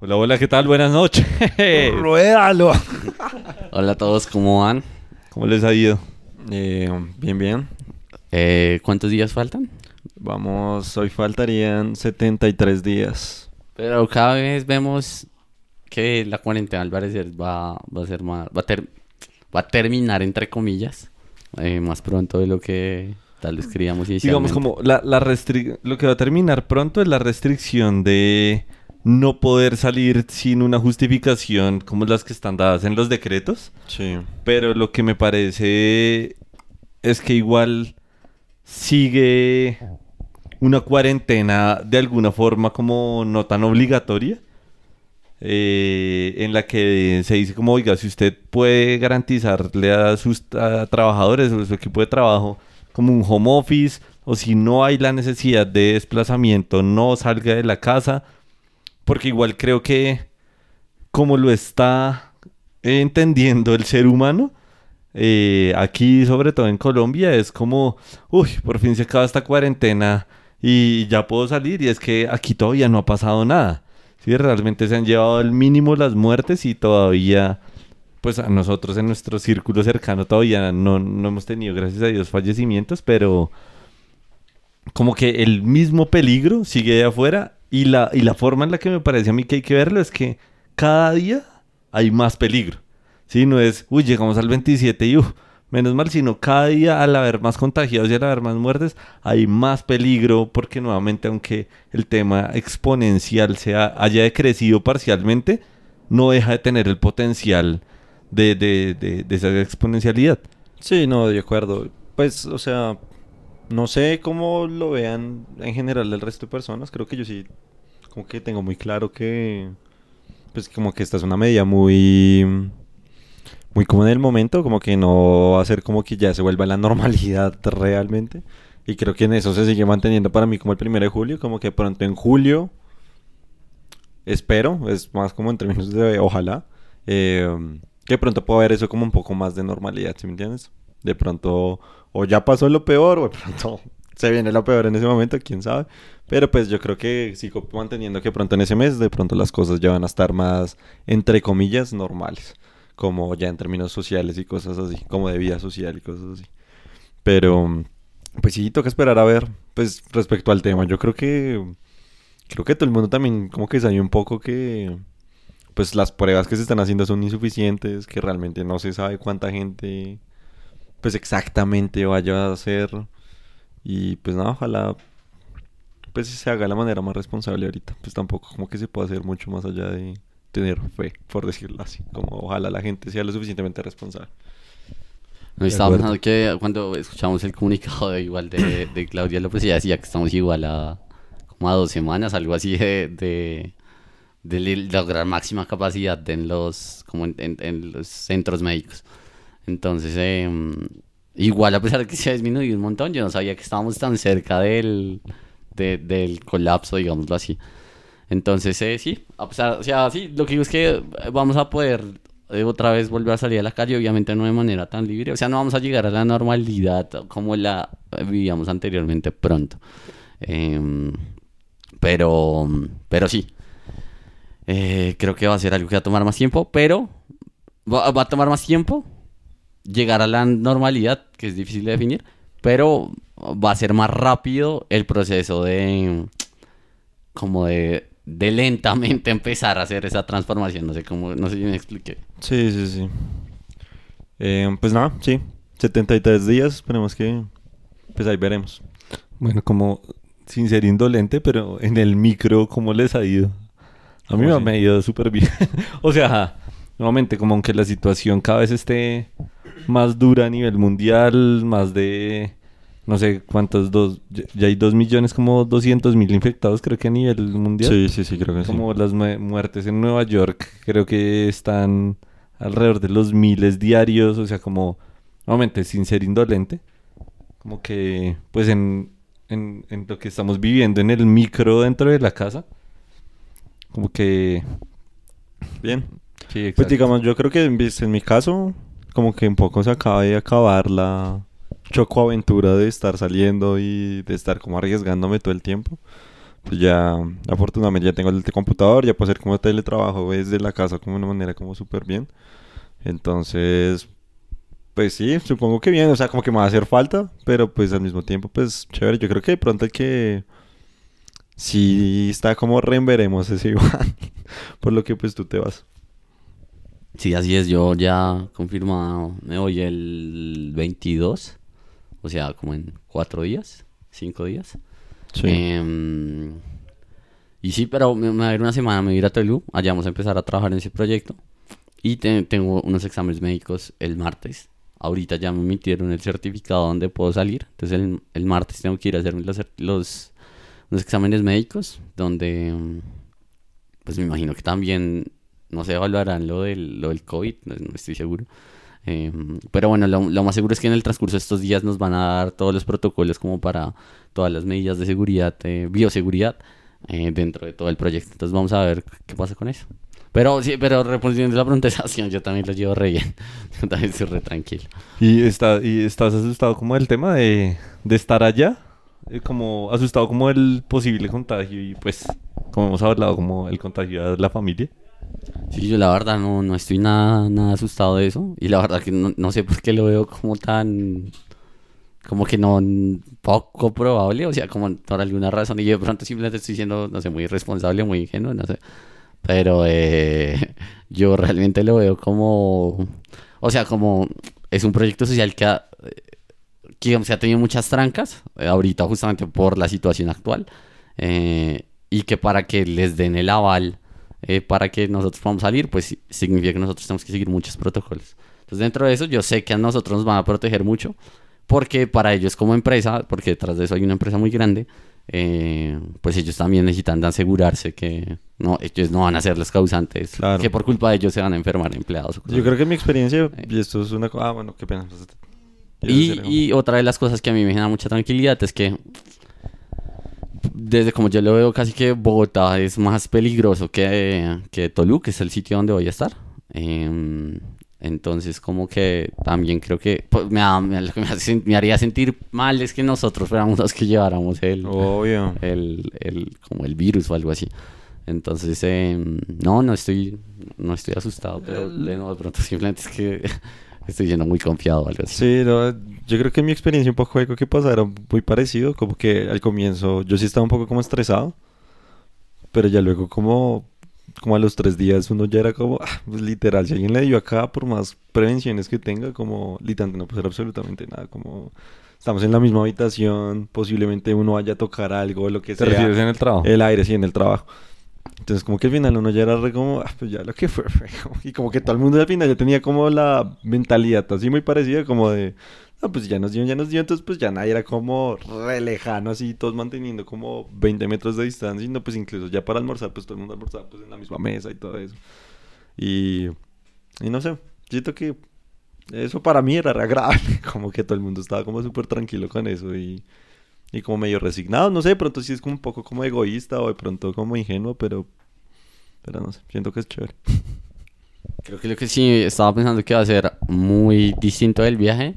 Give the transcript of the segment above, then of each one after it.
Hola, hola, ¿qué tal? Buenas noches. Ruédalo. Hola a todos, ¿cómo van? ¿Cómo les ha ido? Eh, bien, bien. Eh, ¿Cuántos días faltan? Vamos, hoy faltarían 73 días. Pero cada vez vemos que la cuarentena al parecer va, va a ser más, va a, ter- va a terminar entre comillas eh, más pronto de lo que tal vez creíamos inicialmente. Digamos como la, la lo que va a terminar pronto es la restricción de no poder salir sin una justificación como las que están dadas en los decretos. Sí. Pero lo que me parece es que igual sigue una cuarentena de alguna forma como no tan obligatoria. eh, en la que se dice como, oiga, si usted puede garantizarle a sus a trabajadores o su equipo de trabajo como un home office, o si no hay la necesidad de desplazamiento, no salga de la casa, porque igual creo que como lo está entendiendo el ser humano, eh, aquí sobre todo en Colombia, es como, uy, por fin se acaba esta cuarentena y ya puedo salir y es que aquí todavía no ha pasado nada. Sí, realmente se han llevado al mínimo las muertes y todavía, pues a nosotros en nuestro círculo cercano todavía no, no hemos tenido, gracias a Dios, fallecimientos, pero como que el mismo peligro sigue de afuera y la, y la forma en la que me parece a mí que hay que verlo es que cada día hay más peligro. Sí, no es, uy, llegamos al 27 y uff, menos mal, sino cada día al haber más contagiados y al haber más muertes, hay más peligro porque nuevamente, aunque el tema exponencial sea, haya decrecido parcialmente, no deja de tener el potencial de, de, de, de esa exponencialidad. Sí, no, de acuerdo. Pues, o sea, no sé cómo lo vean en general el resto de personas. Creo que yo sí, como que tengo muy claro que, pues, como que esta es una medida muy, muy como en el momento, como que no va a ser como que ya se vuelva la normalidad realmente. Y creo que en eso se sigue manteniendo para mí como el primero de julio, como que pronto en julio, espero, es más como en términos de ojalá, eh, que pronto pueda haber eso como un poco más de normalidad, ¿sí me entiendes? De pronto, o ya pasó lo peor, o de pronto se viene lo peor en ese momento, quién sabe. Pero pues yo creo que sigo manteniendo que pronto en ese mes, de pronto las cosas ya van a estar más, entre comillas, normales. Como ya en términos sociales y cosas así, como de vida social y cosas así. Pero, pues sí, toca esperar a ver, pues respecto al tema. Yo creo que, creo que todo el mundo también como que sabe un poco que, pues las pruebas que se están haciendo son insuficientes, que realmente no se sabe cuánta gente, pues exactamente vaya a hacer. Y pues nada, ojalá, pues se haga de la manera más responsable ahorita. Pues tampoco como que se puede hacer mucho más allá de tener fe, por decirlo así. Como ojalá la gente sea lo suficientemente responsable. No, acuerdo. pensando que cuando escuchamos el comunicado de igual de, de Claudia López, ella decía que estamos igual a como a dos semanas, algo así de, de, de lograr máxima capacidad en los, como en, en- en los centros médicos. Entonces, em, igual a pesar de que se ha disminuido un montón, yo no sabía que estábamos tan cerca del, de- del colapso, digámoslo así. Entonces, eh, sí, a pesar, o sea, sí, lo que digo es que eh, vamos a poder eh, otra vez volver a salir a la calle, obviamente no de manera tan libre, o sea, no vamos a llegar a la normalidad como la eh, vivíamos anteriormente pronto. Em, pero, pero sí, Eh, creo que va a ser algo que va a tomar más tiempo, pero va, va a tomar más tiempo llegar a la normalidad, que es difícil de definir, pero va a ser más rápido el proceso de como de, de lentamente empezar a hacer esa transformación. No sé cómo, no sé si me expliqué. Sí, sí, sí. Eh, pues nada, sí. 73 días, esperemos que... Pues ahí veremos. Bueno, como sin ser indolente, pero en el micro, ¿cómo les ha ido? A mí me ha ido súper bien. o sea, nuevamente, como aunque la situación cada vez esté más dura a nivel mundial, más de, no sé cuántos, dos, ya- hay dos millones, como 200 mil infectados, creo que a nivel mundial. Sí, sí, sí, creo que sí. Como las mu- muertes en Nueva York, creo que están alrededor de los miles diarios, o sea, como, nuevamente, sin ser indolente, como que, pues en, en, en lo que estamos viviendo en el micro dentro de la casa, como que, Bien. Sí, Pues digamos, yo creo que en, en mi caso, como que un poco se acaba de acabar la chocoaventura de estar saliendo y de estar como arriesgándome todo el tiempo. pues ya afortunadamente ya tengo el computador, ya puedo hacer como teletrabajo desde la casa como de una manera como súper bien. Entonces, pues sí, supongo que bien, o sea, como que me va a hacer falta, pero pues al mismo tiempo, pues chévere, yo creo que de pronto hay que... Sí, está como reemveremos ese igual, por lo que pues tú te vas. Sí, así es, yo ya confirmado, me voy el 22, o sea, como en cuatro días, cinco días. Sí. Em, y sí, pero me, me va a ir una semana, me voy a ir a Tolú, allá vamos a empezar a trabajar en ese proyecto. Y te- tengo unos exámenes médicos el martes. Ahorita ya me emitieron el certificado donde puedo salir. Entonces el, el martes tengo que ir a hacerme los, los, unos exámenes médicos donde, pues me imagino que también, no sé, evaluarán lo del, lo del COVID, no, estoy seguro. Em, pero bueno, lo, lo más seguro es que en el transcurso de estos días nos van a dar todos los protocolos como para todas las medidas de seguridad, eh, bioseguridad eh, dentro de todo el proyecto. Entonces vamos a ver qué pasa con eso. Pero sí, pero respondiendo a la pregunta yo también lo llevo re bien. Yo también estoy re tranquilo. ¿Y, está, y estás asustado como del tema de, de estar allá? Eh, como asustado como del posible contagio y pues, como hemos hablado, como el contagio de la familia. Sí, yo la verdad no, no estoy nada, nada asustado de eso. Y la verdad que no, no sé por qué lo veo como tan... Como que no... Poco probable. O sea, como por alguna razón. Y yo de pronto simplemente estoy siendo, no sé, muy irresponsable, muy ingenuo, no sé. Pero eh, yo realmente lo veo como... O sea, como... Es un proyecto social que ha, que digamos, se ha tenido muchas trancas. eh, ahorita justamente por la situación actual. eh, y que para que les den el aval eh, para que nosotros podamos salir, pues significa que nosotros tenemos que seguir muchos protocolos. Entonces, dentro de eso, yo sé que a nosotros nos van a proteger mucho, porque para ellos como empresa, porque detrás de eso hay una empresa muy grande, eh, pues ellos también necesitan asegurarse que no, ellos no van a ser los causantes, Claro. que por culpa de ellos se van a enfermar empleados. o cosas Yo creo que mi experiencia, Eh. y esto es una cosa... Ah, bueno, qué pena. Y, y otra de las cosas que a mí me genera mucha tranquilidad es que, desde como yo lo veo, casi que Bogotá es más peligroso que, que Tolú, que es el sitio donde voy a estar. Em, entonces, como que también creo que pues, me, me- me, haría sentir mal es que nosotros fuéramos los que lleváramos el, Obvio. el, el- como el virus o algo así. Entonces, em, no, no estoy, no estoy asustado, pero de, nuevo, de pronto simplemente es que estoy siendo muy confiado o algo así. Sí, no, yo creo que en mi experiencia un poco algo que pasaron muy parecido, como que al comienzo yo sí estaba un poco como estresado, pero ya luego como, como a los tres días uno ya era como, ah, pues literal, si alguien le dio acá, por más prevenciones que tenga, como literalmente no puede hacer absolutamente nada, como estamos en la misma habitación, posiblemente uno vaya a tocar algo o lo que ¿Te sea. refieres en el trabajo? El aire, sí, en el trabajo. Entonces, como que al final uno ya era re como, ah, pues ya lo que fue. Y como que todo el mundo al final ya tenía como la mentalidad así muy parecida, como de, no, pues ya nos dio, ya nos dio, entonces pues ya nadie era como re lejano, así, todos manteniendo como 20 metros de distancia, y no, pues incluso ya para almorzar, pues todo el mundo almorzaba pues en la misma mesa y todo eso. Y, y no sé, siento que eso para mí era re agradable, como que todo el mundo estaba como súper tranquilo con eso y... Y como medio resignado, no sé, de pronto sí es como un poco como egoísta o de pronto como ingenuo, pero... Pero no sé, siento que es chévere. Creo que lo que sí estaba pensando que va a ser muy distinto del viaje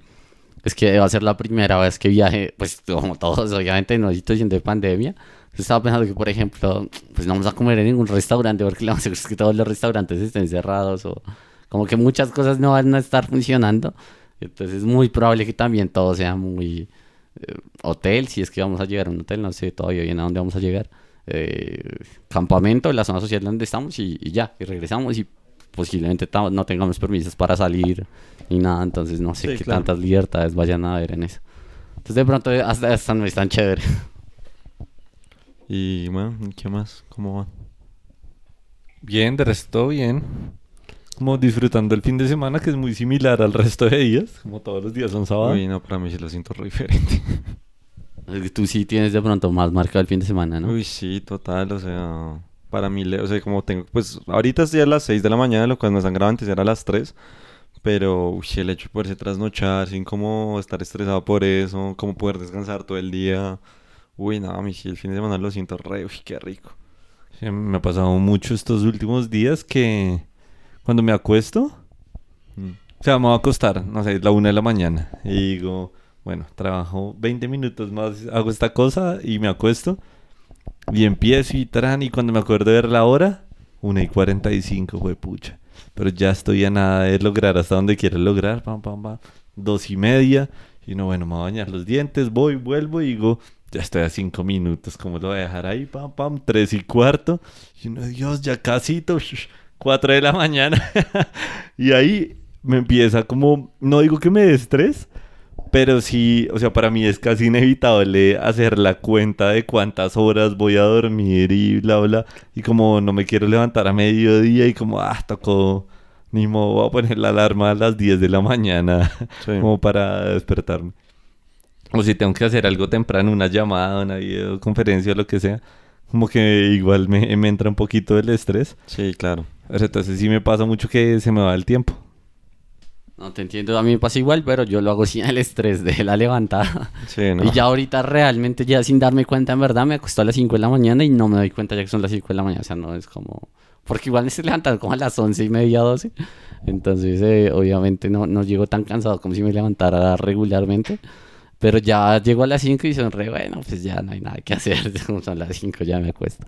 es que va a ser la primera vez que viaje, pues como todos, obviamente, en una situación de pandemia. Estaba pensando que, por ejemplo, pues no vamos a comer en ningún restaurante porque lo más seguro es que todos los restaurantes estén cerrados o como que muchas cosas no van a estar funcionando. Entonces es muy probable que también todo sea muy eh, hotel, si es que vamos a llegar a un hotel, no sé todavía bien a dónde vamos a llegar. Eh, campamento, la zona social donde estamos y, y ya, y regresamos y posiblemente no tengamos permisos para salir ni nada, entonces no sé Sí, qué claro. tantas libertades vayan a haber en eso. Entonces de pronto hasta, hasta no es tan chévere. Y bueno, ¿qué más? ¿Cómo va? Bien, de resto bien. Como disfrutando el fin de semana, que es muy similar al resto de días. Como todos los días son sábados. Uy, no, para mí sí lo siento re diferente. Tú sí tienes de pronto más marcado el fin de semana, ¿no? Uy, sí, total, o sea... Para mí, o sea, como tengo... Pues ahorita es ya a las 6 de la mañana, lo cual nos han grabado antes era a las 3. Pero, uy, el hecho de poderse trasnochar sin como estar estresado por eso, como poder descansar todo el día... Uy, no, a mí sí, el fin de semana lo siento re... Uy, qué rico. Sí, me ha pasado mucho estos últimos días que cuando me acuesto, Mm. o sea, me voy a acostar, no sé, es la una de la mañana. Y digo, bueno, trabajo 20 minutos más, hago esta cosa y me acuesto. Y empiezo y tran, y cuando me acuerdo de ver la hora, 1 y 45, fue pucha. Pero ya estoy a nada de lograr hasta donde quiero lograr, pam, pam, pam. Dos y media. Y no, bueno, me voy a bañar los dientes, voy, vuelvo y digo, ya estoy a cinco minutos, ¿cómo lo voy a dejar ahí? Pam, pam, tres y cuarto. Y uno, Dios, ya casito, cuatro de la mañana. y ahí me empieza como, no digo que me dé estrés, pero sí, o sea, para mí es casi inevitable hacer la cuenta de cuántas horas voy a dormir y bla, bla. Y como no me quiero levantar a mediodía y como, ah, tocó, ni modo, voy a poner la alarma a las 10 de la mañana Sí. como para despertarme. O si tengo que hacer algo temprano, una llamada, una videoconferencia o lo que sea, como que igual me, me entra un poquito el estrés. Sí, claro. Pero entonces sí me pasa mucho que se me va el tiempo. No te entiendo, a mí me pasa igual, pero yo lo hago sin el estrés de la levantada. Sí, ¿no? Y ya ahorita realmente, ya sin darme cuenta, en verdad, me acostó a las 5 de la mañana y no me doy cuenta ya que son las 5 de la mañana. O sea, no es como... Porque igual me estoy levantando como a las 11 y media, 12. Entonces, eh, obviamente, no, no llego tan cansado como si me levantara regularmente. Pero ya llego a las 5 y son re, bueno, pues ya no hay nada que hacer. Son las 5, ya me acuesto.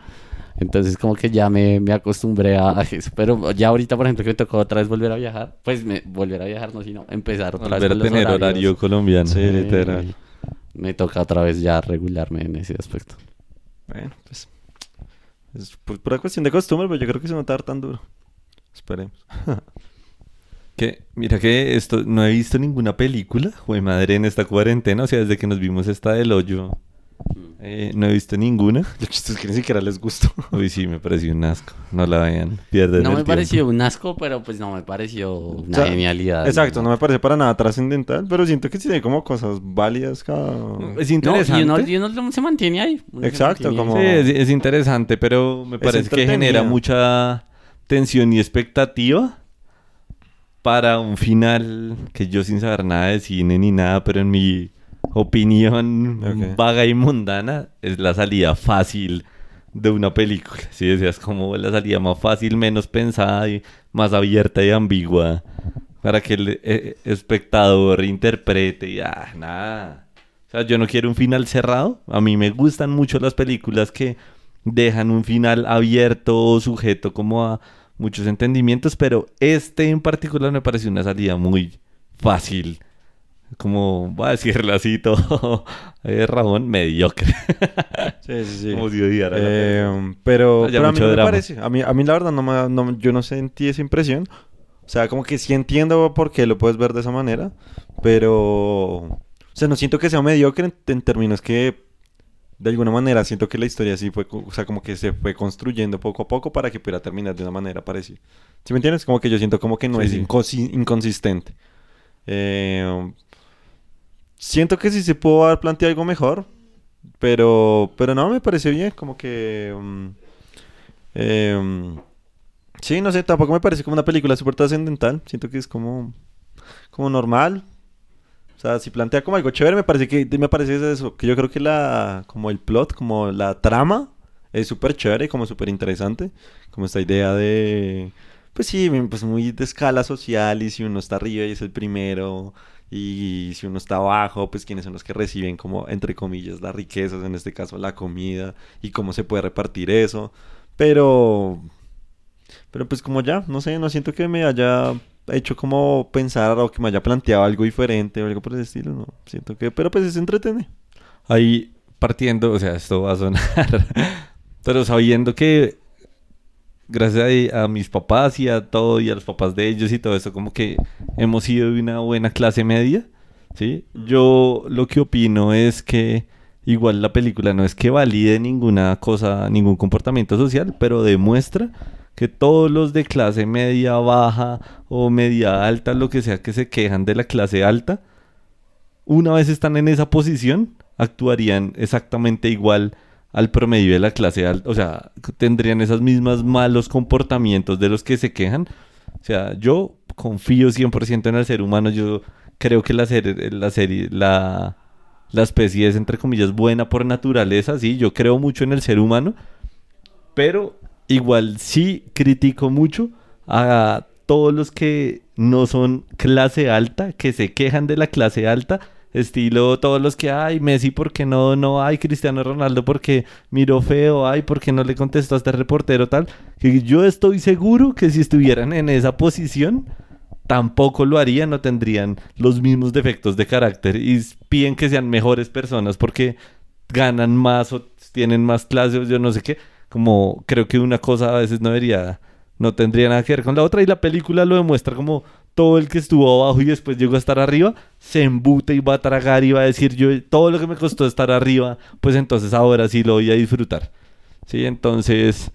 Entonces, como que ya me, me acostumbré a a eso. Pero ya ahorita, por ejemplo, que me tocó otra vez volver a viajar, pues me, volver a viajar, no, sino empezar otra Volver a vez con los tener horarios. horario colombiano. Sí, literal. Me toca otra vez ya regularme en ese aspecto. Bueno, pues. Es pura cuestión de costumbre, pero yo creo que se va a notar tan duro. Esperemos. Que, mira que esto, no he visto ninguna película, jue madre, en esta cuarentena. O sea, desde que nos vimos esta del hoyo, eh, no he visto ninguna. Lo chiste es que ni siquiera les gustó. Uy, sí, me pareció un asco. No la vean, pierden No el me tiempo. pareció un asco, pero pues no me pareció una sea, genialidad. Exacto, no me parece para nada trascendental, pero siento que sí hay como cosas válidas cada... Es No, interesante. y uno, y uno se mantiene ahí. uno se Exacto, mantiene como- ahí. Sí, es, es interesante, pero me parece que genera entretenida. mucha tensión y expectativa para un final que yo sin saber nada de cine ni nada, pero en mi opinión vaga y mundana es la salida fácil de una película. Si decías como la salida más fácil, menos pensada y más abierta y ambigua para que el eh, espectador interprete y ah, nada. O sea, yo no quiero un final cerrado. A mí me gustan mucho las películas que dejan un final abierto o sujeto como a muchos entendimientos, pero este en particular me pareció una salida muy fácil. Como, voy a decirlo así todo, eh, Ramón, mediocre. Sí, sí, sí. Como si odiara Eh, pero, pero a mí no me parece. A mí, a mí la verdad no me, no- yo no sentí esa impresión. O sea, como que sí entiendo por qué lo puedes ver de esa manera, pero... O sea, no siento que sea mediocre en, en términos que de alguna manera siento que la historia sí fue, o sea, como que se fue construyendo poco a poco para que pudiera terminar de una manera parecida. ¿Sí me entiendes? Como que yo siento como que no Sí, es sí. inconsistente. Eh, siento que sí se pudo haber planteado algo mejor, pero, pero no, me parece bien, como que... mm, em, sí, no sé, tampoco me parece como una película súper trascendental. Siento que es como, como normal. O sea, si plantea como algo chévere, me parece que me parece eso, que yo creo que la, como el plot, como la trama, es súper chévere, como súper interesante. Como esta idea de, pues sí, pues muy de escala social y si uno está arriba y es el primero y si uno está abajo, pues quiénes son los que reciben como, entre comillas, las riquezas, en este caso la comida y cómo se puede repartir eso. Pero, pero pues como ya, no sé, no siento que me haya hecho como pensar o que me haya planteado algo diferente o algo por ese estilo, no. Siento que, pero pues es entretenido. Ahí partiendo, o sea, esto va a sonar, pero sabiendo que gracias a, a mis papás y a todo y a los papás de ellos y todo eso, como que hemos sido de una buena clase media, ¿sí? Yo lo que opino es que igual la película no es que valide ninguna cosa, ningún comportamiento social, pero demuestra que todos los de clase media baja o media alta, lo que sea que se quejan de la clase alta, una vez están en esa posición, actuarían exactamente igual al promedio de la clase alta. O sea, tendrían esas mismas malos comportamientos de los que se quejan. O sea, yo confío 100% en el ser humano. Yo creo que la serie, la serie, la, la especie es entre comillas buena por naturaleza. Sí, yo creo mucho en el ser humano. Pero igual sí critico mucho a todos los que no son clase alta, que se quejan de la clase alta, Estilo todos los que hay, Messi, ¿por qué no? No hay, Cristiano Ronaldo, porque miró feo, ay, ¿por qué no le contestó a este reportero tal? Que yo estoy seguro que si estuvieran en esa posición, tampoco lo harían, no tendrían los mismos defectos de carácter y piden que sean mejores personas porque ganan más o tienen más clase o yo no sé qué. Como creo que una cosa a veces no debería, no tendría nada que ver con la otra y la película lo demuestra como todo el que estuvo abajo y después llegó a estar arriba, se embute y va a tragar y va a decir yo todo lo que me costó estar arriba, pues entonces ahora sí lo voy a disfrutar. Sí, entonces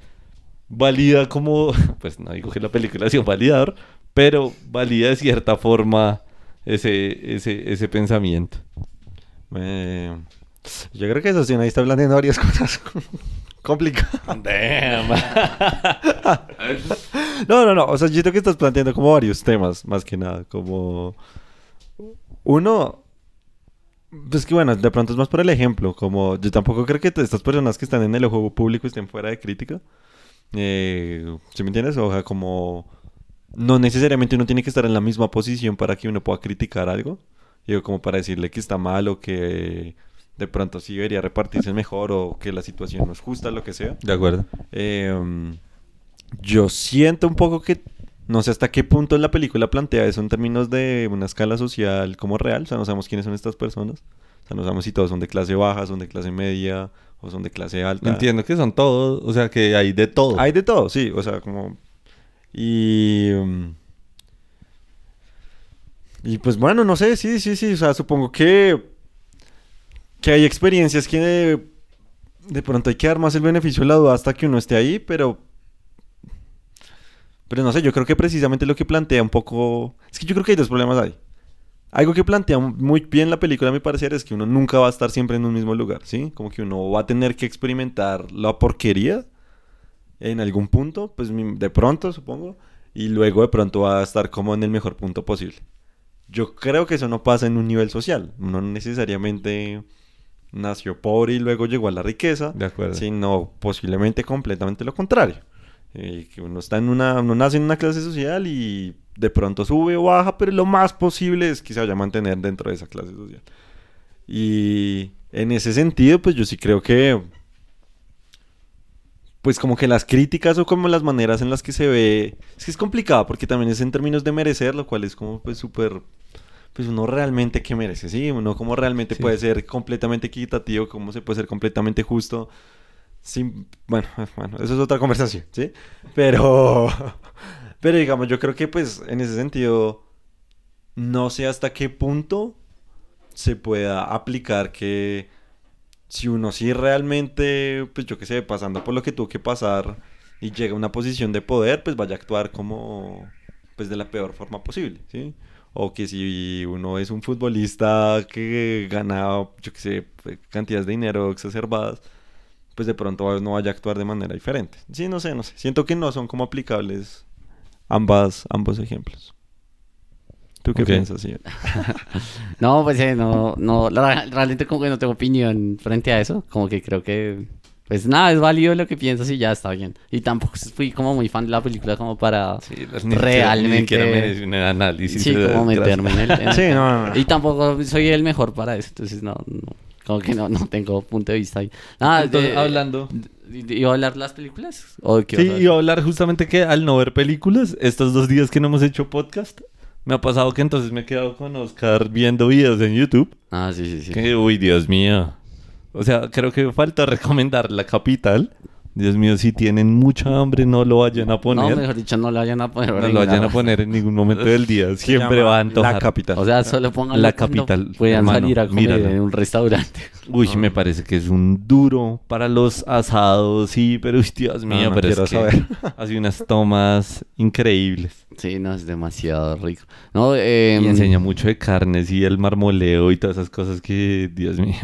valida como, pues no digo que la película sea un validador, pero valida de cierta forma ese, ese, ese pensamiento. Yo creo que eso sí, ahí está planteando varias cosas complicadas. Damn. No, no, no. O sea, yo creo que estás planteando como varios temas, más que nada. Como. Uno. Pues que bueno, de pronto es más por el ejemplo. Como yo tampoco creo que estas personas que están en el ojo público estén fuera de crítica. Eh, ¿Sí me entiendes? O sea, como. No necesariamente uno tiene que estar en la misma posición para que uno pueda criticar algo. Digo, como para decirle que está mal o que de pronto sí debería repartirse mejor o que la situación no es justa, lo que sea. De acuerdo. Eh, yo siento un poco que no sé hasta qué punto en la película plantea eso en términos de una escala social como real. O sea, no sabemos quiénes son estas personas. O sea, no sabemos si todos son de clase baja, son de clase media o son de clase alta. Entiendo que son todos, o sea que hay de todo. Hay de todo, sí. O sea, como... Y... um, Y pues bueno, no sé, sí, sí, sí. O sea, supongo que... Que hay experiencias que de, de pronto hay que dar más el beneficio de la duda hasta que uno esté ahí, pero... Pero no sé, yo creo que precisamente lo que plantea un poco... Es que yo creo que hay dos problemas ahí. Algo que plantea muy bien la película, a mi parecer, es que uno nunca va a estar siempre en un mismo lugar, ¿sí? Como que uno va a tener que experimentar la porquería en algún punto, pues de pronto, supongo, y luego de pronto va a estar como en el mejor punto posible. Yo creo que eso no pasa en un nivel social. No necesariamente nació pobre y luego llegó a la riqueza, De acuerdo. sino posiblemente completamente lo contrario. Eh, que uno está en una, uno nace en una clase social y de pronto sube o baja, pero lo más posible es que se vaya a mantener dentro de esa clase social. Y en ese sentido, pues yo sí creo que, pues como que las críticas o como las maneras en las que se ve, es que es complicado porque también es en términos de merecer, lo cual es como pues súper, pues uno realmente que merece, sí, uno como realmente Sí. puede ser completamente equitativo, cómo se puede ser completamente justo. Sin, bueno, bueno, eso es otra conversación, ¿sí? Pero, pero digamos, yo creo que pues en ese sentido, no sé hasta qué punto se pueda aplicar que si uno sí realmente, pues yo qué sé, pasando por lo que tuvo que pasar y llega a una posición de poder, pues vaya a actuar como, pues de la peor forma posible, ¿sí? O que si uno es un futbolista que gana, yo qué sé, pues, cantidades de dinero exacerbadas, pues de pronto no vaya a actuar de manera diferente. Sí, no sé, no sé. Siento que no son como aplicables ambas, ambos ejemplos. ¿Tú qué Ok. piensas, sí? No, pues eh, no, no, realmente como que no tengo opinión frente a eso, como que creo que, pues nada, es válido lo que piensas y ya está bien. Y tampoco fui como muy fan de la película como para Sí, realmente... Ni un análisis. Sí, de- como meterme en el... en el- Sí, no, no, no. Y tampoco soy el mejor para eso, entonces no, no, como que no, no tengo punto de vista ahí. Nada, Entonces, de- hablando. ¿Iba a hablar las películas? ¿O qué Sí, iba a hablar justamente que al no ver películas, estos dos días que no hemos hecho podcast, me ha pasado que entonces me he quedado con Oscar viendo videos en YouTube. Ah, sí, sí, sí. Que, uy, Dios mío. O sea, creo que falta recomendar La Capital. Dios mío, si tienen mucha hambre, no lo vayan a No, poner. mejor dicho, no lo vayan a poner. no lo vayan a poner en ningún momento del día. Siempre va a antojar. La capital. O sea, solo pongan La capital, Puedan hermano, salir a comer míralo. en un restaurante. Uy, me parece que es un duro para los asados, sí, pero uy, Dios No, mío, no pero quiero es que saber. hace unas tomas increíbles. Sí, no, es demasiado rico. No, eh, Y enseña mucho de carnes y el marmoleo y todas esas cosas que, Dios mío,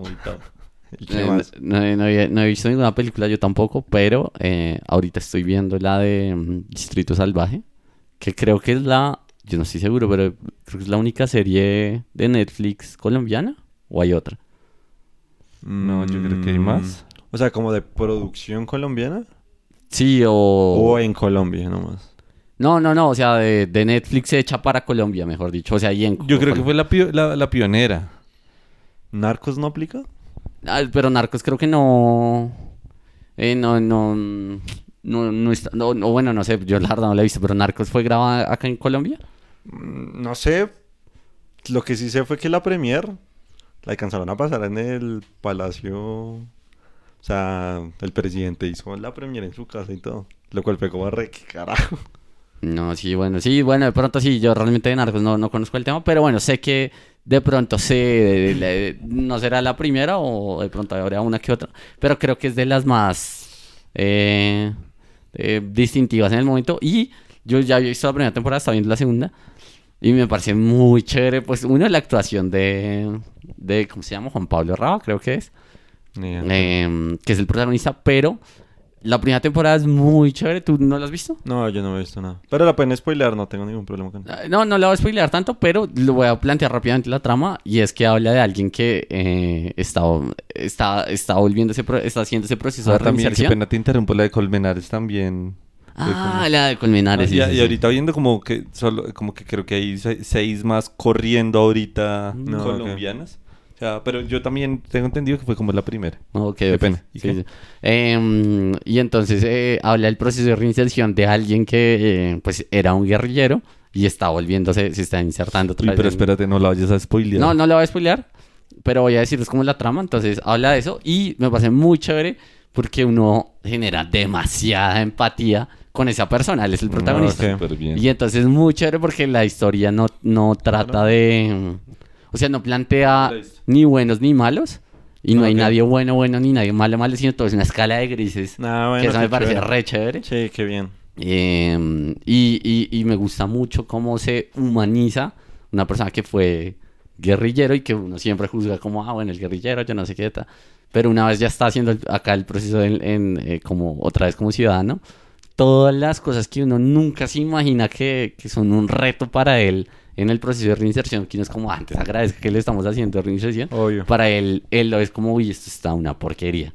muy top. ¿Y qué eh, no, no- no he, no he visto ninguna película, yo tampoco, pero eh, ahorita estoy viendo la de mm, Distrito Salvaje, que creo que es la, yo no estoy seguro, pero creo que es la única serie de Netflix colombiana, o hay otra. No, yo creo que hay Mm, más. O sea, como de producción colombiana Sí, o... o en Colombia nomás. No, no, no, o sea, de, de Netflix hecha para Colombia, mejor dicho, o sea, y en... Yo creo que fue la, la pionera. ¿Narcos no aplica? Ah, pero Narcos creo que no. Eh, no, no. No, no está. No, no, bueno, no sé, yo la verdad no la he visto, pero Narcos fue grabada acá en Colombia. Mm, No sé. Lo que sí sé fue que la premier la alcanzaron a pasar en el palacio. O sea, el presidente hizo la premier en su casa y todo. Lo cual fue como re que carajo. No, sí, bueno, sí, bueno, de pronto sí, yo realmente de Narcos no, no conozco el tema, pero bueno, sé que de pronto sé, de- de- de- no será la primera o de pronto habrá una que otra, pero creo que es de las más eh, eh, distintivas en el momento. Y yo ya había visto la primera temporada, estaba viendo la segunda y me parece muy chévere, pues uno la actuación de, de ¿cómo se llama? Juan Pablo Raba, creo que es, eh, que es el protagonista, pero la primera temporada es muy chévere, ¿tú no la has visto? No, yo no he visto nada. Pero la pueden spoilear, no tengo ningún problema con eso. Ah, No, no la voy a spoilear tanto, pero lo voy a plantear rápidamente la trama. Y es que habla de alguien que eh, está, está, está volviendo ese pro- está haciendo ese proceso Ah, de también, qué pena te interrumpo, la de Colmenares también. Ah, la de Colmenares. y, sí, y sí, sí. ahorita viendo como que solo, como que creo que hay se- seis más corriendo ahorita No, colombianas. Sea, pero yo también tengo entendido que fue como la primera. Ok, Qué ok. pena. ¿Y Sí, qué? sí. Em, y entonces eh, habla del proceso de reinserción de alguien que eh, pues era un guerrillero y está volviéndose, se está insertando otra Uy, vez pero en- espérate, no la vayas a spoilear. No, no lo voy a spoilear, pero voy a decirles cómo es la trama. Entonces, habla de eso y me parece muy chévere porque uno genera demasiada empatía con esa persona. Él es el protagonista. ok. Súper bien. Y entonces es muy chévere porque la historia no, no trata de... O sea, no plantea ni buenos ni malos. Y no hay nadie bueno, bueno, ni nadie malo, malo, sino todo es una escala de grises. Nah, bueno, que eso me parece chévere. re chévere. Sí, qué bien. Eh, y, y- y me gusta mucho cómo se humaniza una persona que fue guerrillero y que uno siempre juzga como, ah, bueno, el guerrillero, yo no sé qué tal. Pero una vez ya está haciendo el- acá el proceso en, en, eh, como otra vez como ciudadano, todas las cosas que uno nunca se imagina que, que son un reto para él en el proceso de reinserción, que uno es como, "Ah, antes agradezco que le estamos haciendo reinserción. Obvio. Para él, él lo es como, uy, esto está una porquería.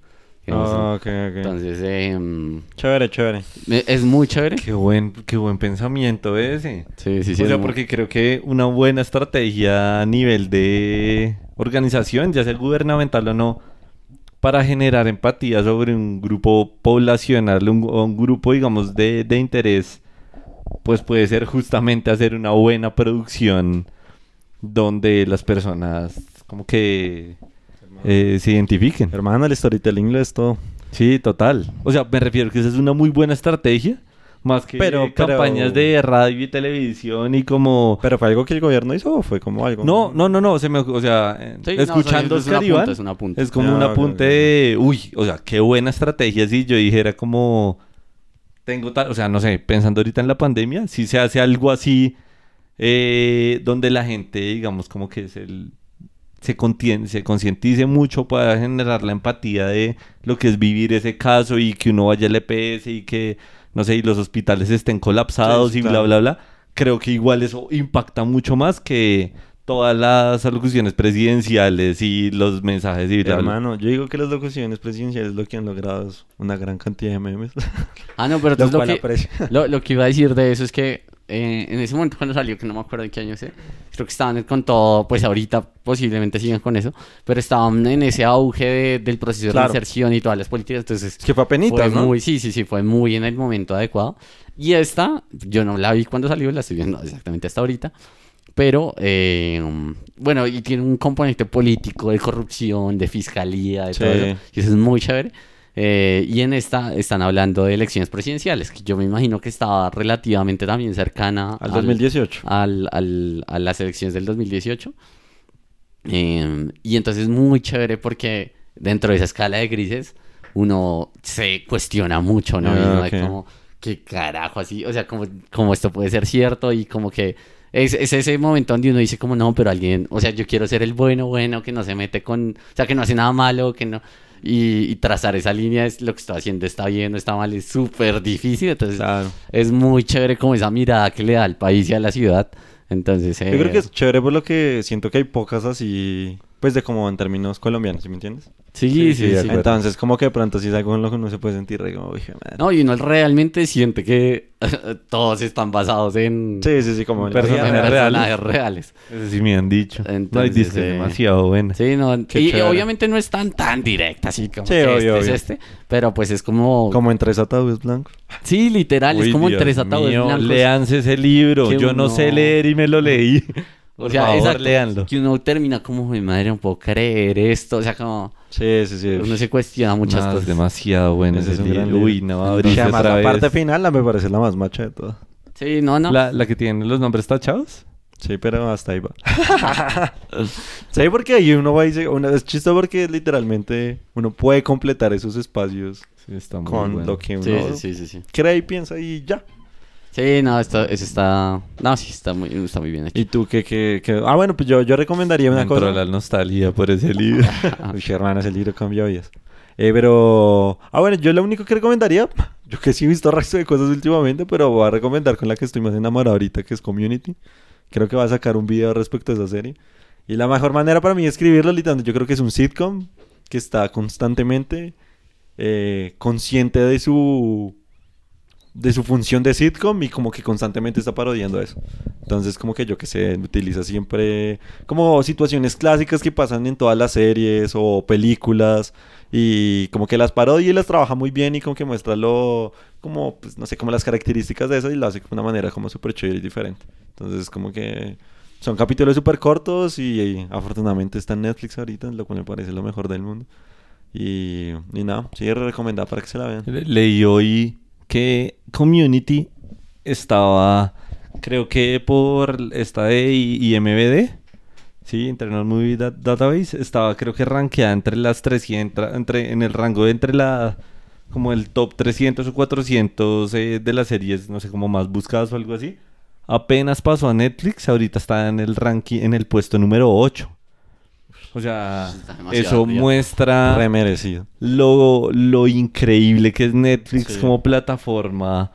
Ah, ok, ok. Entonces, eh, Chévere, chévere. es muy chévere. Qué buen, qué buen pensamiento ese. Sí, sí, sí. o sea, muy- porque creo que una buena estrategia a nivel de organización, ya sea gubernamental o no, para generar empatía sobre un grupo poblacional un- o un grupo, digamos, de, de interés, pues puede ser justamente hacer una buena producción donde las personas como que eh, se identifiquen. Hermano, el storytelling lo es todo. Sí, total. O sea, me refiero que esa es una muy buena estrategia. Más que Pero- pero- campañas de radio y televisión y como... ¿Pero fue algo que el gobierno hizo o fue como algo? No, no, no, no. Se me, o sea, eh, Sí, no, escuchando o sea, a es Oscar Iván, es un apunte. es como Ah, un apunte de... Uy, o sea, qué buena estrategia si yo dijera como... Tengo tal... O sea, no sé, pensando ahorita en la pandemia, si se hace algo así eh, donde la gente, digamos, como que es el se, contien- se concientice mucho para generar la empatía de lo que es vivir ese caso y que uno vaya al EPS y que, no sé, y los hospitales estén colapsados Sí, y claro. bla, bla, bla. Creo que igual eso impacta mucho más que todas las alocuciones presidenciales y los mensajes y. Hermano, yo digo que las locuciones presidenciales lo que han logrado es una gran cantidad de memes. Ah, no, pero lo entonces lo que, lo, lo que iba a decir de eso es que eh, en ese momento cuando salió, que no me acuerdo en qué año sé, creo que estaban con todo, pues ahorita posiblemente sigan con eso, pero estaban en ese auge de- del proceso Claro. de reinserción y todas las políticas, entonces Es que fue ¿no? muy, sí, sí, sí, fue muy en el momento adecuado. Y esta, yo no la vi cuando salió, la estoy viendo exactamente hasta ahorita. Pero, eh, bueno, y tiene un componente político, de corrupción, de fiscalía, de todo eso. Y eso es muy chévere. Eh, y en esta están hablando de elecciones presidenciales, que yo me imagino que estaba relativamente también cercana Al 2018. al- al- a las elecciones del 2018. Eh, y entonces es muy chévere porque dentro de esa escala de grises uno se cuestiona mucho, ¿no? Ah, mismo, de ok. como, ¿qué carajo así? O sea, como, como esto puede ser cierto y como que es, es ese momento donde uno dice como, no, pero alguien, o sea, yo quiero ser el bueno, bueno, que no se mete con, o sea, que no hace nada malo, que no... Y, y trazar esa línea es lo que está haciendo, está bien, no está mal, es súper difícil. Entonces, Claro. es muy chévere como esa mirada que le da al país y a la ciudad. Entonces, Yo creo eh, que es chévere por lo que siento que hay pocas así. Pues de como en términos colombianos, ¿sí me entiendes? Sí, Sí, sí, sí, sí. Entonces, como que de pronto sí es algo en lo que uno se puede sentir re como. No, y uno realmente siente que todos están basados en, Sí, sí, sí, como en en reales. personajes reales. Eso sí me han dicho. no, hay Entonces, discos eh, demasiado buenos. Sí, no, Qué y chévere. obviamente no es tan tan directa así como Sí, que obvio, este obvio. es este, pero pues es como, Como en tres ataúdes blancos. sí, literal, Uy, es como Dios entre ataúdes mío, blancos. Léanse ese libro. Yo no uno- sé leer y me lo leí. Por O sea, favor, exacto, léanlo. que uno termina como, mi madre, no puedo creer esto, o sea, como Sí, sí, sí. uno se cuestiona muchas No, es cosas. demasiado bueno Ese es un gran. Uy, no, Y abrirse además otra la vez. parte final la me parece la más macha de todas. Sí, no, no. La, la que tiene los nombres tachados. Sí, pero hasta ahí va. sí, porque ahí uno va y dice, uno, es chistoso porque literalmente uno puede completar esos espacios Sí, está muy con bueno. lo que uno Sí, sí, sí, sí, sí. cree y piensa y ya. Sí, no, esto, eso está, no, sí, está muy, está muy bien hecho. ¿Y tú qué, qué, qué? Ah, bueno, pues yo, yo recomendaría Me una entró cosa. la nostalgia por ese libro. Uy, hermano, ese libro cambia vidas. Eh, pero... Ah, bueno, yo lo único que recomendaría... Yo que sí he visto resto de cosas últimamente, pero voy a recomendar con la que estoy más enamorado ahorita, que es Community. Creo que va a sacar un video respecto a esa serie. Y la mejor manera para mí de escribirlo, literalmente, yo creo que es un sitcom que está constantemente eh, consciente de su de su función de sitcom y como que constantemente está parodiando eso. Entonces como que yo que sé, utiliza siempre como situaciones clásicas que pasan en todas las series o películas y como que las parodia y las trabaja muy bien y como que muestra lo, como, pues no sé, como las características de eso y lo hace de una manera como súper chévere y diferente. Entonces como que son capítulos súper cortos y, y afortunadamente está en Netflix ahorita, lo cual me parece lo mejor del mundo. Y, y nada, sí, recomendada para que se la vean. Le- Leí hoy que Community estaba, creo que por esta de IMBD, sí, Internal Movie Da- Database, estaba creo que rankeada entre las 300, entre, en el rango de entre la, como el top 300 o 400 eh, de las series, no sé, como más buscadas o algo así. Apenas pasó a Netflix, ahorita está en el ranking, en el puesto número 8. O sea, eso muestra Re merecido. lo, lo increíble que es Netflix Sí. como plataforma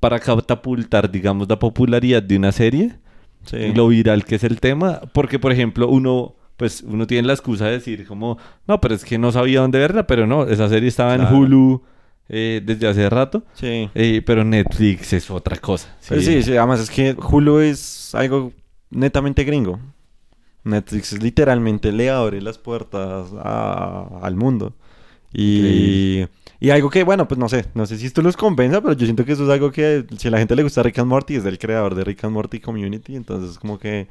para catapultar, digamos, la popularidad de una serie, Sí. y lo viral que es el tema, porque por ejemplo uno, pues uno tiene la excusa de decir como, no, pero es que no sabía dónde verla, pero no, esa serie estaba Claro. en Hulu eh, desde hace rato, Sí. eh, pero Netflix es otra cosa. Pero sí, sí, además es que Hulu es algo netamente gringo. Netflix es literalmente le abre las puertas a- al mundo. Y, y algo que, bueno, pues no sé, no sé si esto los convenza, pero yo siento que eso es algo que si a la gente le gusta Rick and Morty, es del creador de Rick and Morty Community, entonces como que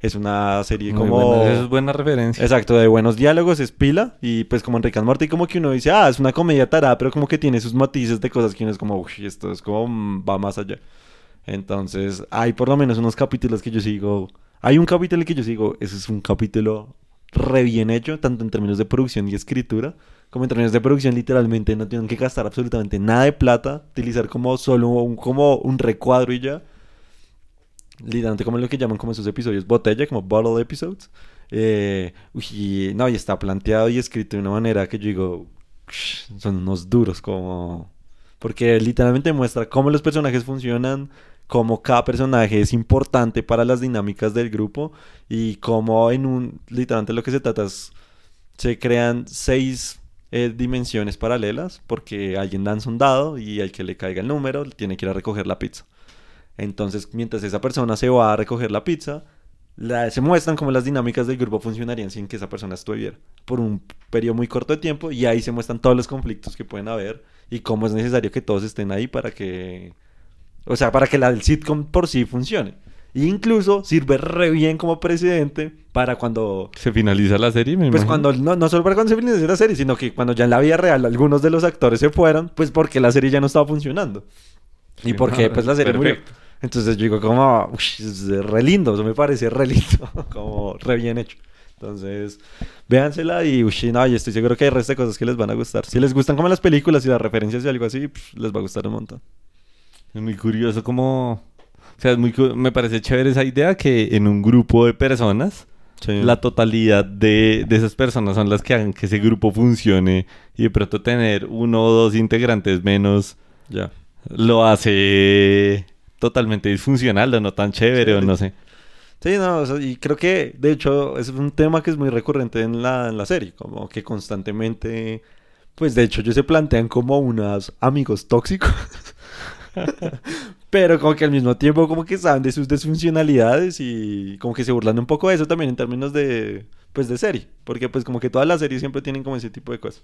es una serie Muy como... buena, eso es buena referencia. Exacto, de buenos diálogos, es pila. Y pues como en Rick and Morty, como que uno dice, ah, es una comedia tarada, pero como que tiene sus matices de cosas que uno es como, uy, esto es como, mm, va más allá. Entonces, hay por lo menos unos capítulos que yo sigo. Hay un capítulo que yo sigo, ese es un capítulo re bien hecho, tanto en términos de producción y escritura, como en términos de producción, literalmente no tienen que gastar absolutamente nada de plata, utilizar como solo un, como un recuadro y ya literalmente como lo que llaman como esos episodios botella, como bottle episodes. Eh, y, no, y está planteado y escrito de una manera que yo digo, "Ush, son unos duros como... Porque literalmente muestra cómo los personajes funcionan, cómo cada personaje es importante para las dinámicas del grupo y cómo en un... Literalmente lo que se trata es... Se crean seis eh, dimensiones paralelas porque alguien lanza un dado y al que le caiga el número tiene que ir a recoger la pizza. Entonces, mientras esa persona se va a recoger la pizza, se muestran cómo las dinámicas del grupo funcionarían sin que esa persona estuviera por un periodo muy corto de tiempo y ahí se muestran todos los conflictos que pueden haber y cómo es necesario que todos estén ahí para que, o sea, para que la, el sitcom por sí funcione. E incluso sirve re bien como precedente para cuando Se finaliza la serie, me pues imagino. cuando, no, no solo para cuando se finalice la serie, sino que cuando ya en la vida real algunos de los actores se fueron, pues porque la serie ya no estaba funcionando. Y Sí, porque no, pues la serie murió. Entonces yo digo como, "Ush, es re lindo, eso me parece re lindo, como re bien hecho. Entonces, véansela y, no, y estoy seguro que hay resto de cosas que les van a gustar. Si les gustan como las películas y las referencias y algo así, pf, les va a gustar un montón. Es muy curioso como... O sea, es muy, me parece chévere esa idea que en un grupo de personas, Sí. la totalidad de, de esas personas son las que hagan que ese grupo funcione y de pronto tener uno o dos integrantes menos Ya. lo hace totalmente disfuncional o no tan chévere o no sé. Sí, no, o sea, y creo que, de hecho, es un tema que es muy recurrente en la, en la serie, como que constantemente, pues de hecho, ellos se plantean como unos amigos tóxicos, pero como que al mismo tiempo como que saben de sus disfuncionalidades y como que se burlan un poco de eso también en términos de, pues de serie, porque pues como que todas las series siempre tienen como ese tipo de cosas.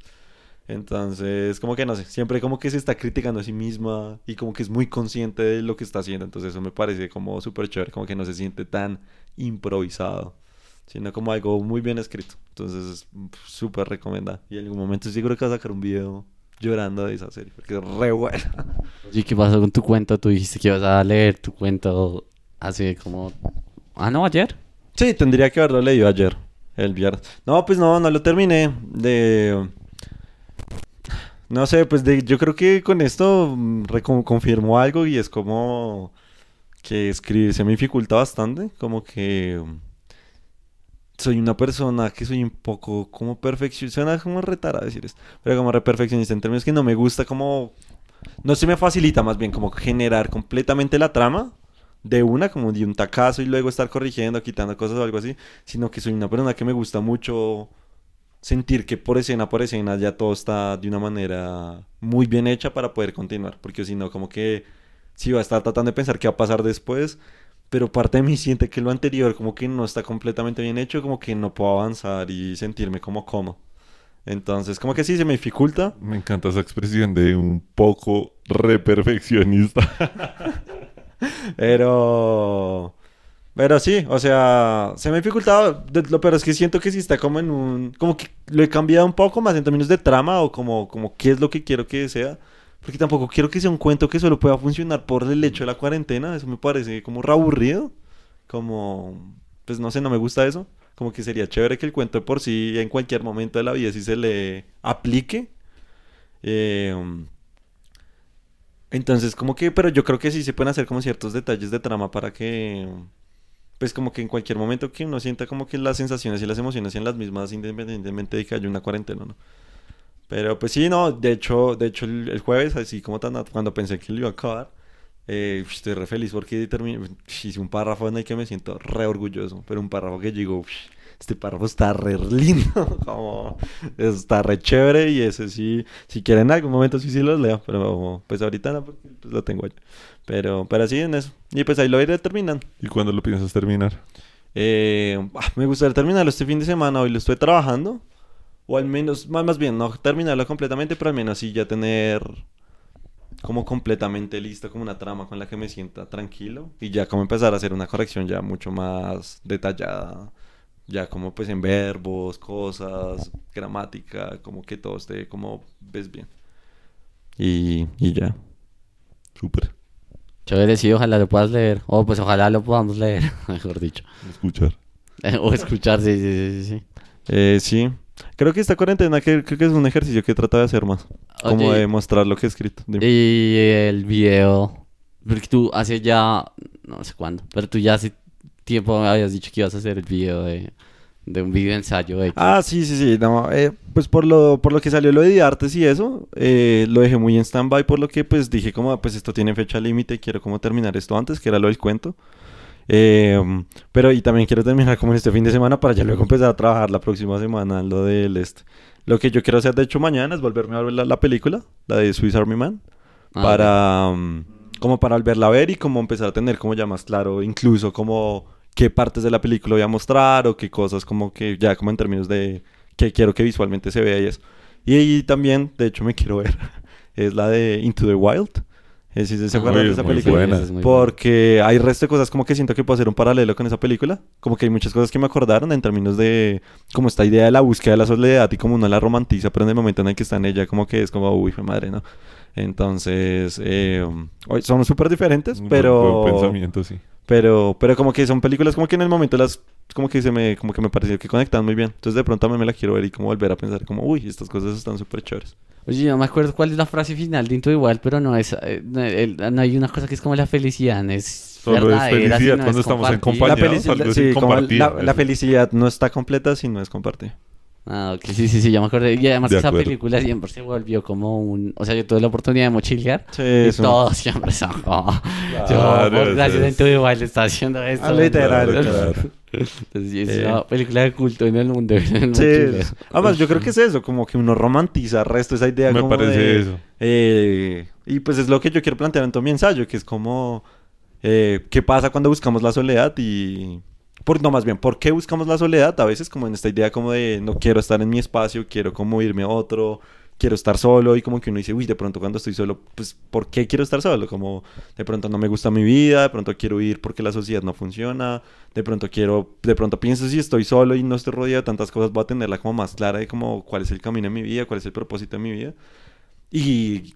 Entonces, como que no sé, siempre como que se está criticando a sí misma y como que es muy consciente de lo que está haciendo. Entonces, eso me parece como súper chévere, como que no se siente tan improvisado, sino como algo muy bien escrito. Entonces, es súper recomendado. Y en algún momento seguro que va a sacar un video llorando de esa serie, porque es re buena. ¿Y qué pasó con tu cuento? Tú dijiste que ibas a leer tu cuento hace como... Ah, no, ayer. Sí, tendría que haberlo leído ayer, el viernes. No, pues no, no lo terminé de... No sé, pues de, yo creo que con esto mm, confirmó algo y es como que escribir se me dificulta bastante, como que soy una persona que soy un poco como perfeccionista, suena como retarada decir esto, pero como perfeccionista en términos que no me gusta como, no se me facilita más bien como generar completamente la trama de una, como de un tacazo y luego estar corrigiendo, quitando cosas o algo así, sino que soy una persona que me gusta mucho sentir que por escena por escena ya todo está de una manera muy bien hecha para poder continuar, porque si no, como que si va a estar tratando de pensar qué va a pasar después, pero parte de mí siente que lo anterior como que no está completamente bien hecho, como que no puedo avanzar y sentirme como cómodo. Entonces, como que sí se me dificulta. Me encanta esa expresión de un poco re perfeccionista. Pero. Pero sí, o sea, se me ha dificultado. Lo peor es que siento que sí está como en un. Como que lo he cambiado un poco más en términos de trama o como, como qué es lo que quiero que sea. Porque tampoco quiero que sea un cuento que solo pueda funcionar por el hecho de la cuarentena. Eso me parece como re aburrido. Como. Pues no sé, no me gusta eso. Como que sería chévere que el cuento de por sí en cualquier momento de la vida sí se le aplique. Eh, entonces, como que, pero yo creo que sí se pueden hacer como ciertos detalles de trama para que, pues como que en cualquier momento que uno sienta como que las sensaciones y las emociones sean las mismas independientemente de que haya una cuarentena, ¿no? Pero pues sí, no, de hecho, de hecho el, el jueves, así como tan, cuando pensé que lo iba a acabar, eh, estoy re feliz porque terminé, hice un párrafo en el que me siento re orgulloso, pero un párrafo que digo, este párrafo está re lindo, como está re chévere y ese sí, si quieren en algún momento sí sí los leo, pero pues ahorita no, pues, lo tengo allá. Pero, pero así en eso. Y pues ahí lo iré terminando. ¿Y cuándo lo piensas terminar? Eh, ah, me gustaría terminarlo este fin de semana, hoy lo estoy trabajando. O al menos, más, más bien, no terminarlo completamente, pero al menos sí ya tener como completamente listo, como una trama con la que me sienta tranquilo. Y ya como empezar a hacer una corrección ya mucho más detallada. Ya como pues en verbos, cosas, gramática, como que todo esté como ves bien. Y, y ya. Súper. Chévere, sí, ojalá lo puedas leer. O pues ojalá lo podamos leer, mejor dicho. Escuchar. o escuchar, sí, sí, sí, sí. Eh, sí. Creo que esta cuarentena que, creo que es un ejercicio que he tratado de hacer más. Como Oye, de mostrar lo que he escrito. Dime. Y el video, porque tú hace ya, no sé cuándo, pero tú ya hace tiempo habías dicho que ibas a hacer el video de, de un video ensayo. Ah, sí, sí, sí. No, eh, pues por lo, por lo que salió lo de artes y eso, eh, lo dejé muy en stand-by por lo que pues dije como, ah, pues esto tiene fecha límite, quiero como terminar esto antes, que era lo del cuento. Eh, pero y también quiero terminar como en este fin de semana para ya luego empezar a trabajar la próxima semana en lo del este. Lo que yo quiero hacer de hecho mañana es volverme a ver la, la película, la de Swiss Army Man, Ah, para um, como para volverla a ver y como empezar a tener como ya más claro incluso como qué partes de la película voy a mostrar o qué cosas como que ya como en términos de que quiero que visualmente se vea y eso. Y, ahí también, de hecho me quiero ver, es la de Into the Wild. Eh, si se Ah, acuerdan de esa película. buena. Porque hay resto de cosas como que siento que puedo hacer un paralelo con esa película. Como que hay muchas cosas que me acordaron en términos de como esta idea de la búsqueda de la soledad y como uno la romantiza, pero en el momento en el que está en ella, como que es como, uy, fue madre, ¿no? Entonces, eh, son súper diferentes, Un pero, buen pensamiento, sí. Pero, pero como que son películas como que en el momento las, como que se me, como que me pareció que conectan muy bien. Entonces de pronto a mí me la quiero ver y como volver a pensar como, uy, estas cosas están súper chéveres. Oye, no me acuerdo cuál es la frase final de Into Wild, pero no es, eh, no, el- no hay una cosa que es como la felicidad, es Solo es felicidad cuando es estamos en compartida. La, felici- sí, felicidad no está completa si no es compartida. Ah, ok, sí, sí, sí, ya me acordé. Y además De esa acuerdo. película siempre se volvió como un... O sea, yo tuve la oportunidad de mochilear. Sí, y eso. todos siempre son como... yo, por gracias en tu igual está haciendo esto. Ah, literal, Claro. Entonces, sí, es Eh. una película de culto en el mundo. en el Sí, además yo creo que es eso, como que uno romantiza el resto esa idea Me como parece de, eso. eh, y pues es lo que yo quiero plantear en todo mi ensayo, que es como eh, qué pasa cuando buscamos la soledad y por no más bien, ¿por qué buscamos la soledad? A veces como en esta idea como de no quiero estar en mi espacio, quiero como irme a otro, quiero estar solo y como que uno dice, uy, de pronto cuando estoy solo, pues ¿por qué quiero estar solo? Como de pronto no me gusta mi vida, de pronto quiero ir porque la sociedad no funciona, de pronto quiero, de pronto pienso si estoy solo y no estoy rodeado de tantas cosas, voy a tenerla como más clara de como cuál es el camino en mi vida, cuál es el propósito de mi vida. Y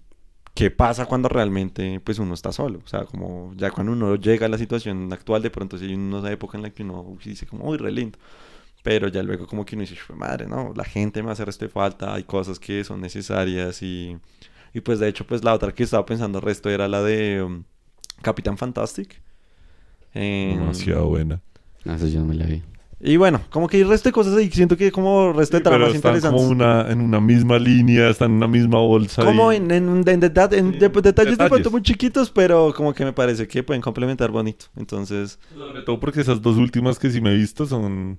qué pasa cuando realmente pues uno está solo. O sea, como ya cuando uno llega a la situación actual, de pronto sí hay una época en la que uno dice como, uy, re lindo. Pero ya luego como que uno dice, "Jue madre, no, la gente me hace resto de falta, hay cosas que son necesarias y... Y pues de hecho pues la otra que estaba pensando resto era la de um, Capitán Fantastic. Em, Demasiado buena. No, eso yo no me la vi. Y bueno, como que hay resto de cosas ahí, siento que como resto de Sí, pero tramas están interesantes. como una, en una misma línea, están en una misma bolsa. Como y- en, en, en en Sí, de- detalles de detalles. pronto muy chiquitos, pero como que me parece que pueden complementar bonito. Entonces, Sobre todo porque esas dos últimas que sí me he visto son...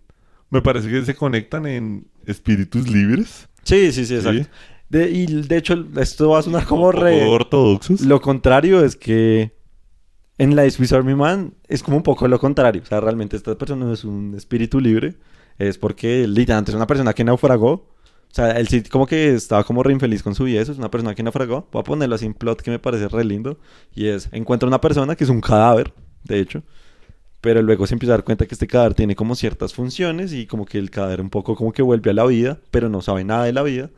Me parece que se conectan en espíritus libres. sí, sí, sí, exacto. De, y de hecho, esto va a sonar como un poco re... ortodoxos. Lo contrario es que en la Swiss Army Man es como un poco lo contrario. O sea, realmente esta persona no es un espíritu libre. Es porque literalmente es una persona que naufragó. O sea, él sí como que estaba como re infeliz con su vida. Eso es una persona que naufragó. Voy a ponerlo así en plot que me parece re lindo. Y es, encuentra una persona que es un cadáver, de hecho. Pero luego se empieza a dar cuenta que este cadáver tiene como ciertas funciones y como que el cadáver un poco como que vuelve a la vida, pero no sabe nada de la vida.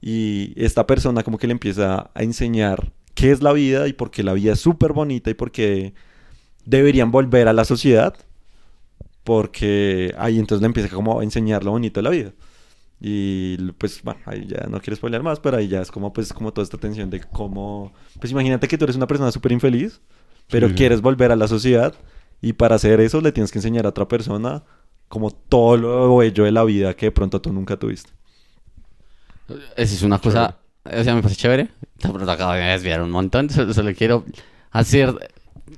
Y esta persona como que le empieza a enseñar qué es la vida y por qué la vida es súper bonita y por qué deberían volver a la sociedad. Porque ahí entonces le empieza como a enseñar lo bonito de la vida. Y pues bueno, ahí ya no quiero spoiler más, pero ahí ya es como pues como toda esta tensión de cómo... Pues imagínate que tú eres una persona súper infeliz, pero Sí. quieres volver a la sociedad y para hacer eso le tienes que enseñar a otra persona como todo lo bello de la vida que de pronto tú nunca tuviste. Esa es una cosa, o sea, me parece chévere. Pero acabo de desviar un montón. Solo, solo quiero hacer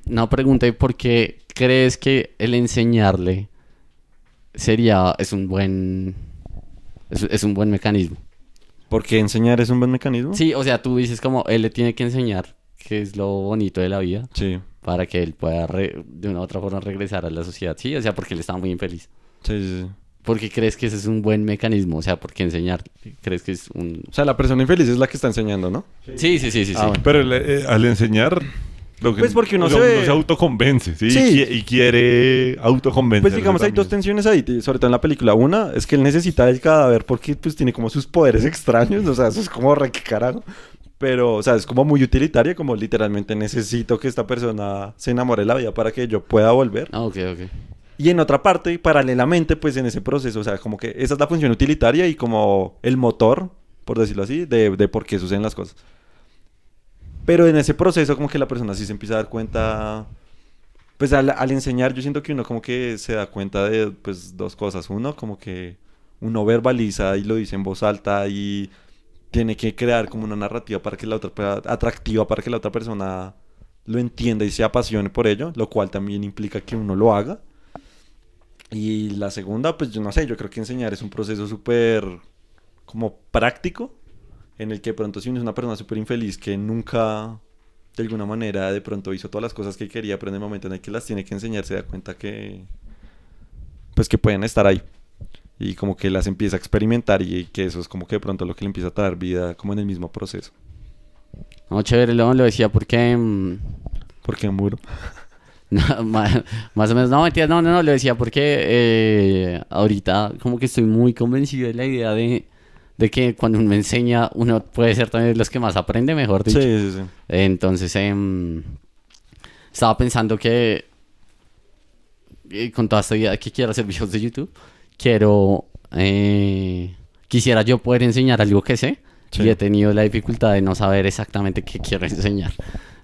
una pregunta. ¿Y por qué crees que el enseñarle sería, es un buen, es, es un buen mecanismo? Porque enseñar es un buen mecanismo. Sí, o sea, tú dices como él le tiene que enseñar qué es lo bonito de la vida Sí, para que él pueda re- de una u otra forma regresar a la sociedad. Sí, o sea, porque él está muy infeliz. sí, sí, sí. ¿Por qué crees que ese es un buen mecanismo? O sea, ¿por qué enseñar? ¿Crees que es un...? O sea, la persona infeliz es la que está enseñando, ¿no? Sí, sí, sí, sí. sí. Ah, bueno. Pero el- eh, al enseñar... Lo que, Pues porque uno o sea, se ve- autoconvence, ¿sí? Sí. Y, y quiere autoconvencerse Pues digamos, hay dos también. tensiones ahí, sobre todo en la película. Una es que él necesita el cadáver porque pues tiene como sus poderes extraños, o sea, eso es como re que carajo. Pero, o sea, es como muy utilitaria, como literalmente necesito que esta persona se enamore de la vida para que yo pueda volver. Ah, ok, ok. Y en otra parte, paralelamente, pues en ese proceso, o sea, como que esa es la función utilitaria y como el motor, por decirlo así, de, de por qué suceden las cosas. Pero en ese proceso, como que la persona sí se empieza a dar cuenta, pues al, al enseñar, yo siento que uno como que se da cuenta de, pues, dos cosas. Uno, como que uno verbaliza y lo dice en voz alta y tiene que crear como una narrativa para que la otra, atractiva para que la otra persona lo entienda y se apasione por ello, lo cual también implica que uno lo haga. Y la segunda, pues yo no sé, yo creo que enseñar es un proceso súper como práctico, en el que de pronto si uno es una persona súper infeliz que nunca de alguna manera de pronto hizo todas las cosas que quería, pero en el momento en el que las tiene que enseñar se da cuenta que pues que pueden estar ahí. Y como que las empieza a experimentar y que eso es como que de pronto lo que le empieza a traer vida como en el mismo proceso. No, chévere, lo, lo decía porque... mm, Porque muro. no, ma- más, o menos, no, mentira, no, no, no, lo decía porque eh, ahorita como que estoy muy convencido de la idea de, de que cuando uno enseña, uno puede ser también de los que más aprende, mejor Sí, dicho. sí, sí. Entonces, em, estaba pensando que eh, con toda esta idea de que quiero hacer videos de YouTube, quiero, eh, quisiera yo poder enseñar algo que sé Sí. y he tenido la dificultad de no saber exactamente qué quiero enseñar.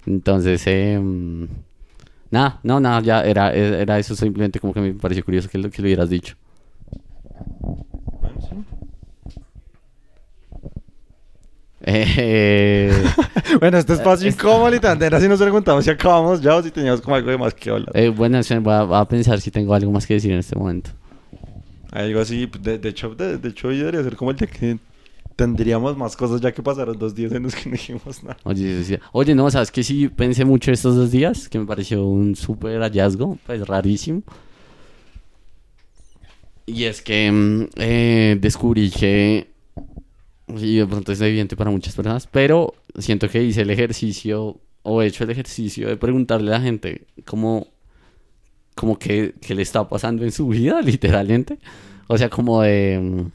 Entonces, em, Nada, no, nada, ya era, era eso simplemente como que me pareció curioso que lo, que lo hubieras dicho. Bueno, eh. este espacio es incómodo y tantera si nos preguntamos si acabamos ya o si teníamos como algo de más que hablar. Eh, bueno, voy a, a, pensar si tengo algo más que decir en este momento. Algo así, de, de hecho, de, hecho hoy debería ser como el de que tendríamos más cosas ya que pasaron dos días en los que no dijimos nada. Oye, oye, no, ¿sabes que Sí, pensé mucho estos dos días, que me pareció un súper hallazgo, pues rarísimo. Y es que mm, eh, descubrí que, y de pronto es evidente para muchas personas, pero siento que hice el ejercicio, o he hecho el ejercicio de preguntarle a la gente cómo, como que, qué le está pasando en su vida, literalmente. O sea, como de mm,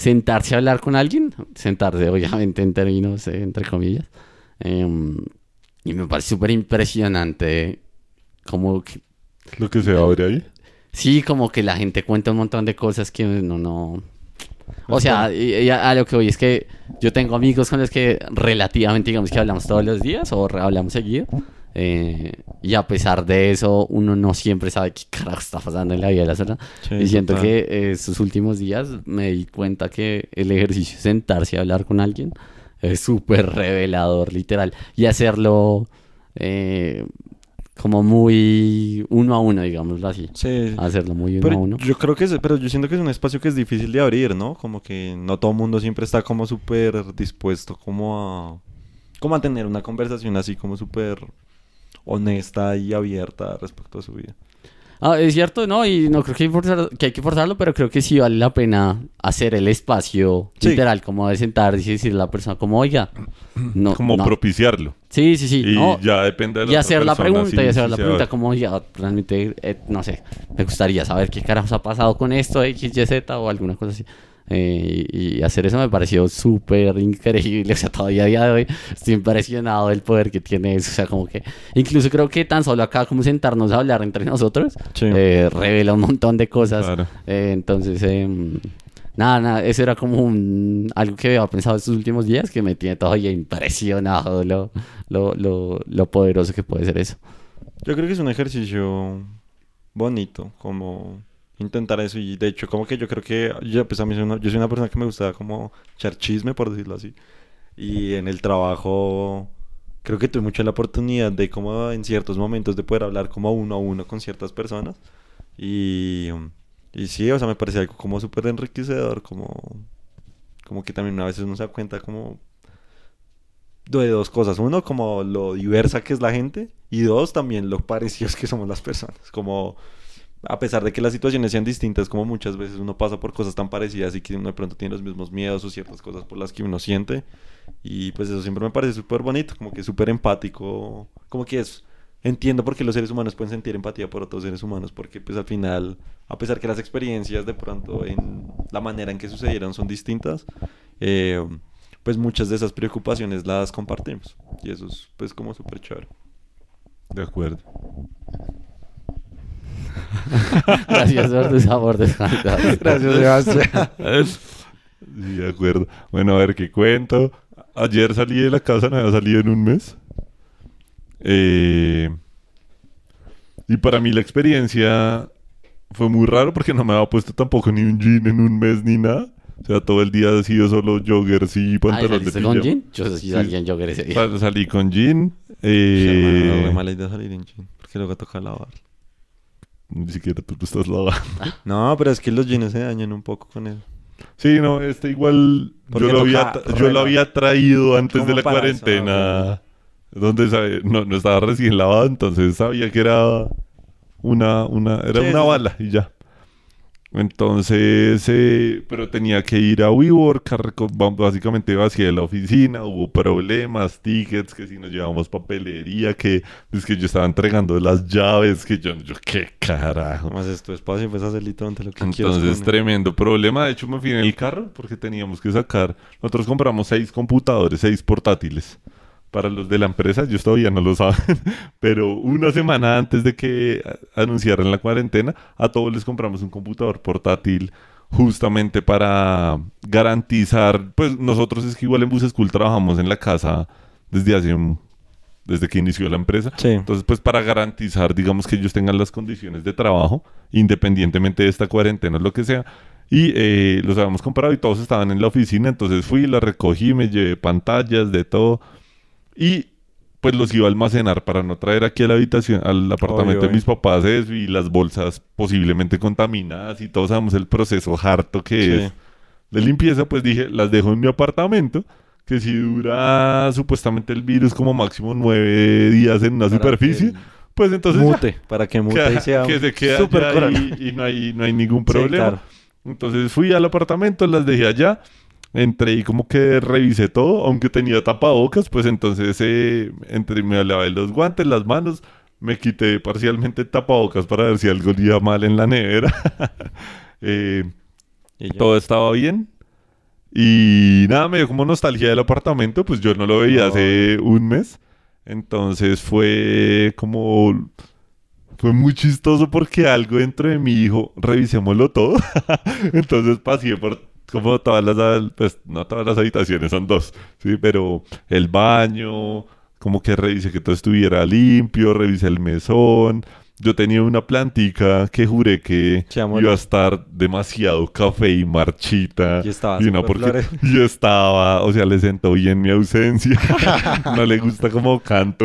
sentarse a hablar con alguien, sentarse obviamente en términos, eh, entre comillas. Em, y me parece súper impresionante como que, Lo que se abre ahí. sí, como que la gente cuenta un montón de cosas que no, no... O sea, y- y a, a lo que voy es que yo tengo amigos con los que relativamente, digamos que hablamos todos los días o hablamos seguido. eh, y a pesar de eso, uno no siempre sabe qué carajo está pasando en la vida de la. Sí, y siento total. que eh, estos últimos días me di cuenta que el ejercicio de sentarse a hablar con alguien es súper revelador, literal. Y hacerlo eh, como muy uno a uno, digámoslo así. Sí. Hacerlo muy uno a uno. yo creo que es, pero yo siento que es un espacio que es difícil de abrir, ¿no? Como que no todo el mundo siempre está como súper dispuesto como a como a tener una conversación así como súper honesta y abierta respecto a su vida. Ah, es cierto, no, y no creo que hay, que forzar- que hay que forzarlo, pero creo que sí vale la pena hacer el espacio Sí. literal, como de sentarse y decirle a la persona, como, oiga, no, Como no". propiciarlo. Sí, sí, sí. Y no, ya depende de la y hacer la pregunta, sí, y hacer sí la pregunta, como ya realmente, eh, no sé, me gustaría saber qué carajos ha pasado con esto, X, Y, Z o alguna cosa así. Eh, y, hacer eso me pareció súper increíble, o sea, todavía a día de hoy estoy impresionado del poder que tiene eso, o sea, como que, incluso creo que tan solo acá como sentarnos a hablar entre nosotros, Sí. eh, revela un montón de cosas. Claro. Eh, entonces, em, nada, nada, eso era como un, algo que había pensado estos últimos días que me tiene todavía impresionado lo, lo, lo, lo poderoso que puede ser eso. Yo creo que es un ejercicio bonito, como intentar eso y de hecho como que yo creo que yo pues a mí soy una, yo soy una persona que me gusta como echar chisme por decirlo así y en el trabajo creo que tuve mucho la oportunidad de como en ciertos momentos de poder hablar como uno a uno con ciertas personas y, y sí, o sea, me parece algo como súper enriquecedor, como, como que también a veces uno se da cuenta como de dos cosas. Uno, como lo diversa que es la gente. Y dos, también lo parecidos que somos las personas. Como, a pesar de que las situaciones sean distintas, como muchas veces uno pasa por cosas tan parecidas y que uno de pronto tiene los mismos miedos o ciertas cosas por las que uno siente. Y pues eso siempre me parece súper bonito, como que súper empático. Como que es... Entiendo por qué los seres humanos pueden sentir empatía por otros seres humanos, porque pues al final, a pesar que las experiencias de pronto en la manera en que sucedieron son distintas, eh, pues muchas de esas preocupaciones las compartimos. Y eso es pues como súper chévere. De acuerdo. Gracias por tu sabor de Sebastián. Sí, de acuerdo. Bueno, a ver qué cuento. Ayer salí de la casa, no había salido en un mes. Eh, y para mí la experiencia fue muy raro porque no me había puesto tampoco ni un jean en un mes ni nada. O sea, todo el día ha sido solo joggers y Ay, pantalón de ¿saliste con pijama. Jean? Yo sí salí en jogger ese día. Sal- salí con jean. Sí, eh, hermano, no, re mala idea salir en jean, porque luego toca lavar. Ni siquiera tú lo estás lavando. No, pero es que los jeans se dañan un poco con él. Sí, no, este igual Porque yo lo, había, yo lo había traído antes de la eso, cuarentena. Donde sabe- no, no estaba recién lavado, entonces sabía que era una, una, era Sí, una sí. bala y ya. Entonces, eh, pero tenía que ir a WeWork, a básicamente vacié la oficina, hubo problemas, tickets, que si nos llevamos papelería, que es que yo estaba entregando las llaves, que yo, yo qué carajo. Además es tu espacio y puedes hacer literalmente lo que quieras. Entonces, tremendo problema. De hecho, me fui en el carro porque teníamos que sacar. Nosotros compramos seis computadores, seis portátiles para los de la empresa. Ellos todavía no lo saben. Pero una semana antes de que anunciaran la cuarentena, a todos les compramos un computador portátil justamente para garantizar. Pues nosotros es que igual en Bus School trabajamos en la casa desde hace un- desde que inició la empresa. Sí. Entonces, pues para garantizar, digamos, que ellos tengan las condiciones de trabajo, independientemente de esta cuarentena o lo que sea. Y eh, los habíamos comprado y todos estaban en la oficina. Entonces fui, la recogí, me llevé pantallas, de todo. Y pues los iba a almacenar para no traer aquí a la habitación, al apartamento de mis papás eso y las bolsas posiblemente contaminadas y todos sabemos el proceso harto que Sí. es de limpieza, pues dije, las dejo en mi apartamento, que si dura supuestamente el virus como máximo nueve días en una Para superficie, que pues entonces ya, mute, para que mute y que, sea que se queda súper allá y, y no, hay, no hay ningún Sí, problema. claro. Entonces fui al apartamento, las dejé allá. Entré y como que revisé todo, aunque tenía tapabocas, pues entonces eh, entre, me lavé los guantes, las manos, me quité parcialmente tapabocas para ver si algo olía mal en la nevera. Eh, todo estaba bien. Y nada, me dio como nostalgia del apartamento, pues yo no lo veía hace un mes. Entonces fue como... Fue muy chistoso porque algo dentro de mi hijo, revisémoslo todo. Entonces pasé por como todas las, pues no todas las habitaciones, son dos, sí, pero el baño, como que revisé que todo estuviera limpio, revisé el mesón. Yo tenía una plantica que juré que Echámosle. iba a estar demasiado café y marchita. Y estaba y porque yo estaba, o sea, le sentó bien mi ausencia. no le gusta como canto.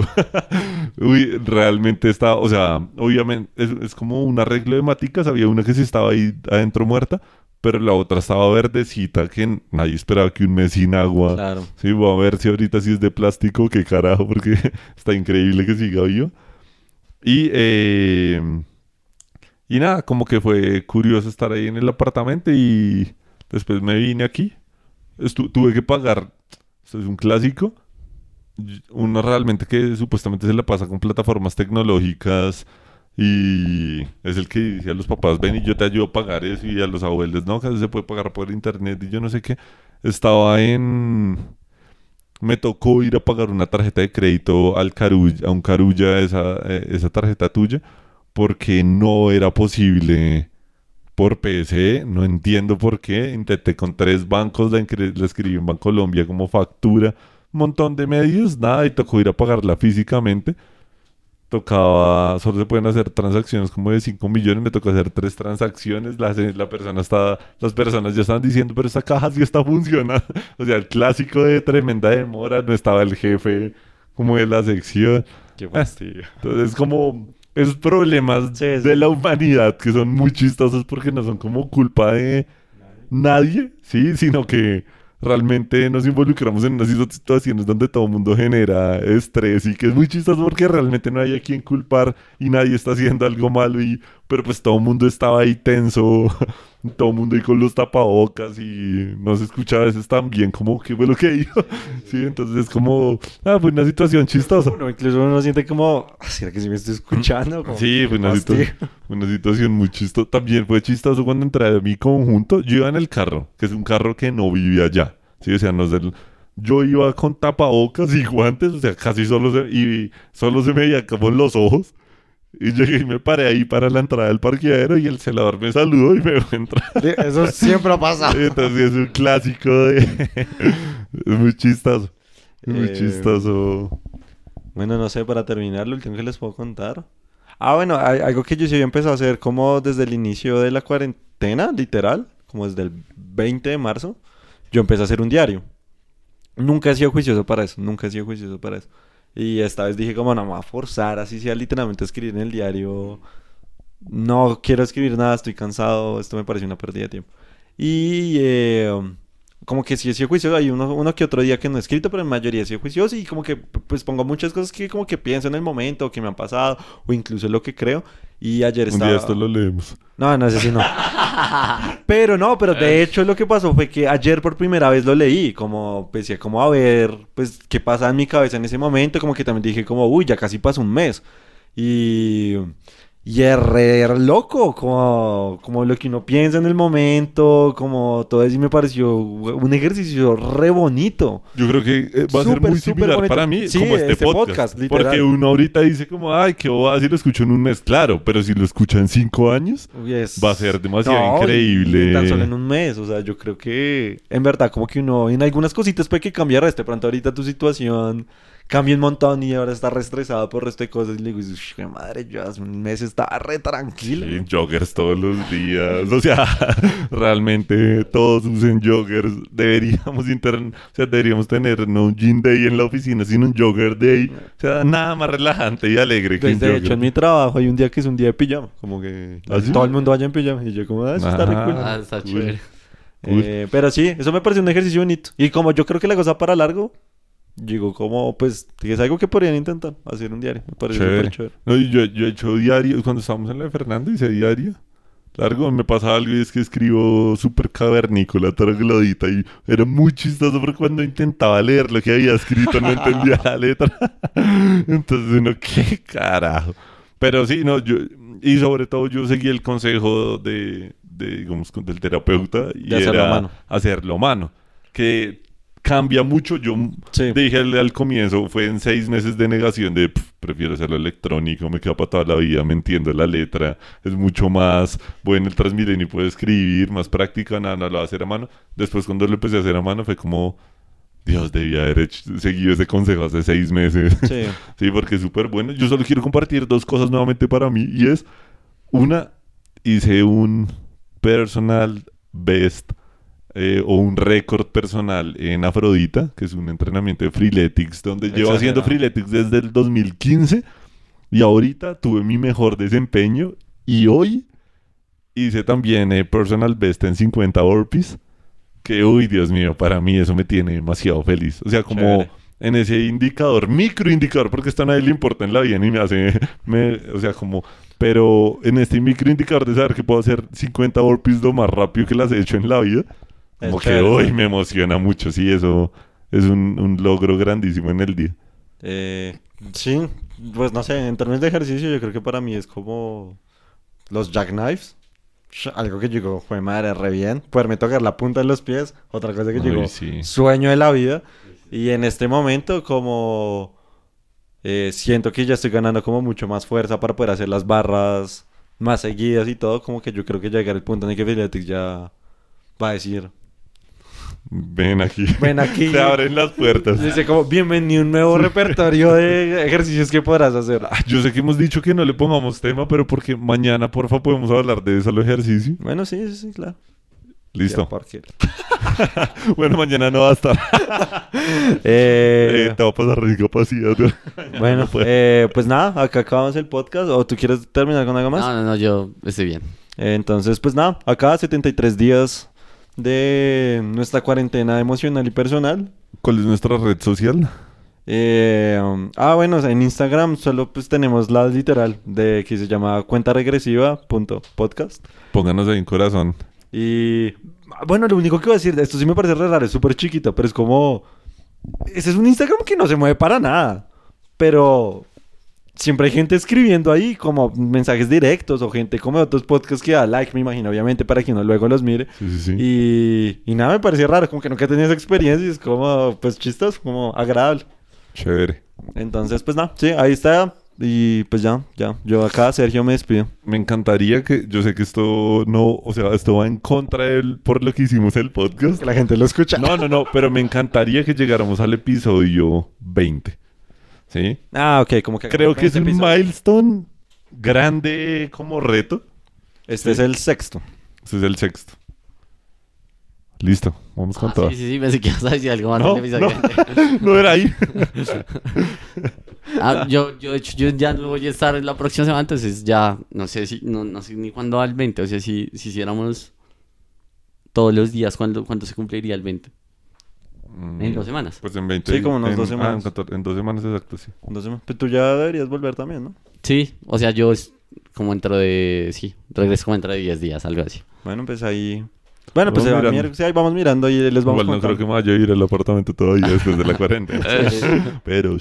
Uy, realmente estaba, o sea, obviamente es, es como un arreglo de maticas. Había una que sí estaba ahí adentro muerta, pero la otra estaba verdecita, que nadie esperaba que un mes sin agua. Claro. Sí, voy a ver si ahorita sí es de plástico, qué carajo, porque está increíble que siga vivo. Y, eh, y nada, como que fue curioso estar ahí en el apartamento y después me vine aquí. Estu- tuve que pagar, esto es un clásico, uno realmente que supuestamente se la pasa con plataformas tecnológicas y es el que dice a los papás, ven y yo te ayudo a pagar eso y a los abuelos, no, eso se puede pagar por internet y yo no sé qué. Estaba en... Me tocó ir a pagar una tarjeta de crédito al Carulla, a un Carulla esa, eh, esa tarjeta tuya porque no era posible por PSE, no entiendo por qué. Intenté con tres bancos, la escribí en Bancolombia como factura, un montón de medios, nada, y tocó ir a pagarla físicamente. Tocaba, solo se pueden hacer transacciones como de 5 millones, me tocó hacer tres transacciones, la, la persona está, las personas ya estaban diciendo, pero esta caja sí está funcionando. O sea, el clásico de tremenda demora, no estaba el jefe como de la sección. Qué fastidio. Entonces, como esos problemas Sí, sí. de la humanidad que son muy chistosos porque no son como culpa de nadie, sí, sino que realmente nos involucramos en unas situaciones donde todo el mundo genera estrés y que es muy chistoso porque realmente no hay a quien culpar y nadie está haciendo algo malo y pero pues todo el mundo estaba ahí tenso, todo el mundo ahí con los tapabocas y no se escucha a veces tan bien como qué fue lo que dijo. Sí, entonces es como, ah, fue una situación chistosa. Uno, incluso uno siente como, "Ah, ¿será que sí me estoy escuchando? Como, Sí, fue una, fastidio. situa- una situación muy chistosa. También fue chistoso cuando entré a mi conjunto. Yo iba en el carro, que es un carro que no vive allá. Sí, o sea, no es Yo iba con tapabocas y guantes, o sea, casi solo se, y solo se me veía como en los ojos. Y llegué y me paré ahí para la entrada del parqueadero y el celador me saludó y me dejó entrar. Eso siempre ha pasado. Entonces es un clásico de... es muy chistoso. Es muy Eh, chistoso. Bueno, no sé, para terminar, lo último que les puedo contar. Ah, bueno, hay- algo que yo sí había empezado a hacer como desde el inicio de la cuarentena, literal, como desde el 20 de marzo, yo empecé a hacer un diario. Nunca he sido juicioso para eso, nunca he sido juicioso para eso. Y esta vez dije como no me voy a forzar, así sea literalmente escribir en el diario. No quiero escribir nada, estoy cansado, esto me parece una pérdida de tiempo. Y eh, como que sí he sido juicioso, hay uno, uno que otro día que no he escrito, pero en mayoría he sido juicioso y como que pues pongo muchas cosas que como que pienso en el momento, que me han pasado, o incluso lo que creo. Y ayer Un estaba... día esto lo leemos. No, no, ese sí no. pero no, pero de hecho lo que pasó fue que ayer por primera vez lo leí, como decía, como a ver, pues qué pasa en mi cabeza en ese momento, como que también dije como, uy, ya casi pasó un mes. Y y es re loco, como, como lo que uno piensa en el momento, como todo eso y me pareció un ejercicio re bonito. Yo creo que eh, va a ser Súper, muy similar para mí Sí, como este, este podcast. podcast, porque uno ahorita dice como, ay, qué bobada si lo escucho en un mes. Claro, pero si lo escucha en cinco años, Uy, es- va a ser demasiado No, increíble. tan solo en un mes, o sea, yo creo que en verdad como que uno en algunas cositas puede que cambiar este pronto ahorita tu situación cambia un montón y ahora está re estresado por resto de cosas. Y le digo, "Ush, qué madre, yo hace un mes estaba re tranquilo. Sí, joggers todos los días. O sea, realmente todos usen joggers. Deberíamos inter... o sea, deberíamos tener no un gym day en la oficina, sino un jogger day. O sea, nada más relajante y alegre que Pues, un de jogger. hecho, en mi trabajo hay un día que es un día de pijama. Como que ¿Ah, sí? todo el mundo vaya en pijama. Y yo como, ah, eso está re Ajá. cool. Ah, está chévere. Eh, pero sí, eso me parece un ejercicio bonito. Y como yo creo que la cosa para largo, digo, como, pues, es algo que podrían intentar, hacer un diario. Me parece Chévere. súper chévere. No, yo, yo he hecho diario, cuando estábamos en la de Fernando hice diario. Largo, me pasaba algo y es que escribo súper cavernícola, troglodita, y era muy chistoso porque cuando intentaba leer lo que había escrito no entendía la letra. Entonces uno, qué carajo. Pero sí, no, yo, y sobre todo yo seguí el consejo de, de, digamos, del terapeuta y De hacerlo era mano. hacerlo mano. Que cambia mucho. Yo Sí. dije al, al comienzo, fue en seis meses de negación de "Pf, prefiero hacerlo electrónico, me queda para toda la vida, me entiendo la letra, es mucho más bueno el Transmilenio, puedo escribir, más práctica, nada, no lo voy a hacer a mano. Después cuando lo empecé a hacer a mano fue como, Dios, debía haber hecho- seguido ese consejo hace seis meses. Sí. Sí, porque es súper bueno. Yo solo quiero compartir dos cosas nuevamente para mí. Y es, una, hice un personal best eh, o un récord personal en Afrodita, que es un entrenamiento de Freeletics, donde llevo haciendo Exagerado. Freeletics desde el 2015. Y ahorita tuve mi mejor desempeño. Y hoy hice también eh, personal best en 50 burpees. Que, uy, Dios mío, para mí eso me tiene demasiado feliz. O sea, como Chévere. en ese indicador, microindicador, porque esto a nadie le importa en la vida ni me hace, me- o sea, como, pero en este microindicador de saber que puedo hacer 50 burpees lo más rápido que las he hecho en la vida, como que hoy me emociona mucho, sí, eso es un, un logro grandísimo en el día. Eh, sí, pues no sé, en términos de ejercicio yo creo que para mí es como los jackknives. Algo que digo, fue madre, re bien. Poderme tocar la punta de los pies. Otra cosa que digo, sí. sueño de la vida. Y en este momento como eh, siento que ya estoy ganando como mucho más fuerza para poder hacer las barras más seguidas y todo. Como que yo creo que llegar al punto en el que Freeletics ya va a decir, Ven aquí. ven aquí. Se abren las puertas. Dice como, bienvenido a un nuevo repertorio de ejercicios que podrás hacer. Ah, Yo sé que hemos dicho que no le pongamos tema, pero porque mañana, porfa, podemos hablar de eso, el ejercicio. Bueno, sí, sí, sí, claro. Listo. Bueno, mañana no va a estar. Eh, Eh, te va a pasar discapacidad. bueno, No eh, pues nada, acá acabamos el podcast. ¿O tú quieres terminar con algo más? No, no, no, yo estoy bien. Eh, entonces, pues nada, acá 73 días de nuestra cuarentena emocional y personal. ¿Cuál es nuestra red social? Eh, um, ah, bueno, o sea, en Instagram solo pues tenemos la literal de que se llama cuenta regresiva punto podcast. Pónganos ahí un corazón. Y bueno, lo único que voy a decir, esto sí me parece re raro, es súper chiquito, pero es como... Ese es un Instagram que no se mueve para nada, pero siempre hay gente escribiendo ahí como mensajes directos o gente como de otros podcasts que da like, me imagino, obviamente, para que uno luego los mire. Sí, sí, sí. Y, y nada, me parecía raro, como que nunca tenía esa experiencia y es como, pues chistoso, como agradable. Chévere. Entonces, pues nada, sí, ahí está. Y pues ya, ya. Yo acá, Sergio, me despido. Me encantaría que, yo sé que esto no, o sea, esto va en contra del, por lo que hicimos el podcast. Que la gente lo escucha. No, no, no, pero me encantaría que llegáramos al episodio 20. ¿Sí? Ah, ok, como que... Creo que es un 20 episodios. milestone grande como reto. Este es el sexto. Ese es el sexto. Listo, vamos con Ah, todo. sí, sí, sí, pensé que ibas a decir algo más No, no, no era ahí. Ah, yo, yo, de hecho, yo ya no voy a estar la próxima semana, entonces ya no sé si, no, no sé ni cuándo va el 20, o sea, si, si hiciéramos todos los días, ¿cuándo, ¿cuándo se cumpliría el 20? En dos semanas. Pues en 20. Sí, como unas en- dos ah, en semanas. 14 en dos semanas exacto, sí. Entonces, pues tú ya deberías volver también, ¿no? Sí, o sea, yo es como dentro de, sí, regreso como dentro de 10 días, algo así. Bueno, pues ahí... Bueno, pues Vamos mirando. sí, ahí vamos mirando y les vamos Igual no creo que me vaya a ir al apartamento todavía después de la cuarentena. Pero,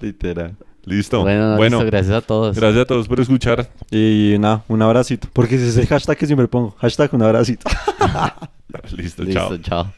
Literal. listo. Bueno, Bueno, listo, gracias a todos. gracias a todos por escuchar. Y nada, un abracito. Porque ese es el hashtag que siempre pongo. Hashtag un abracito. Listo, Listo, chao. chao.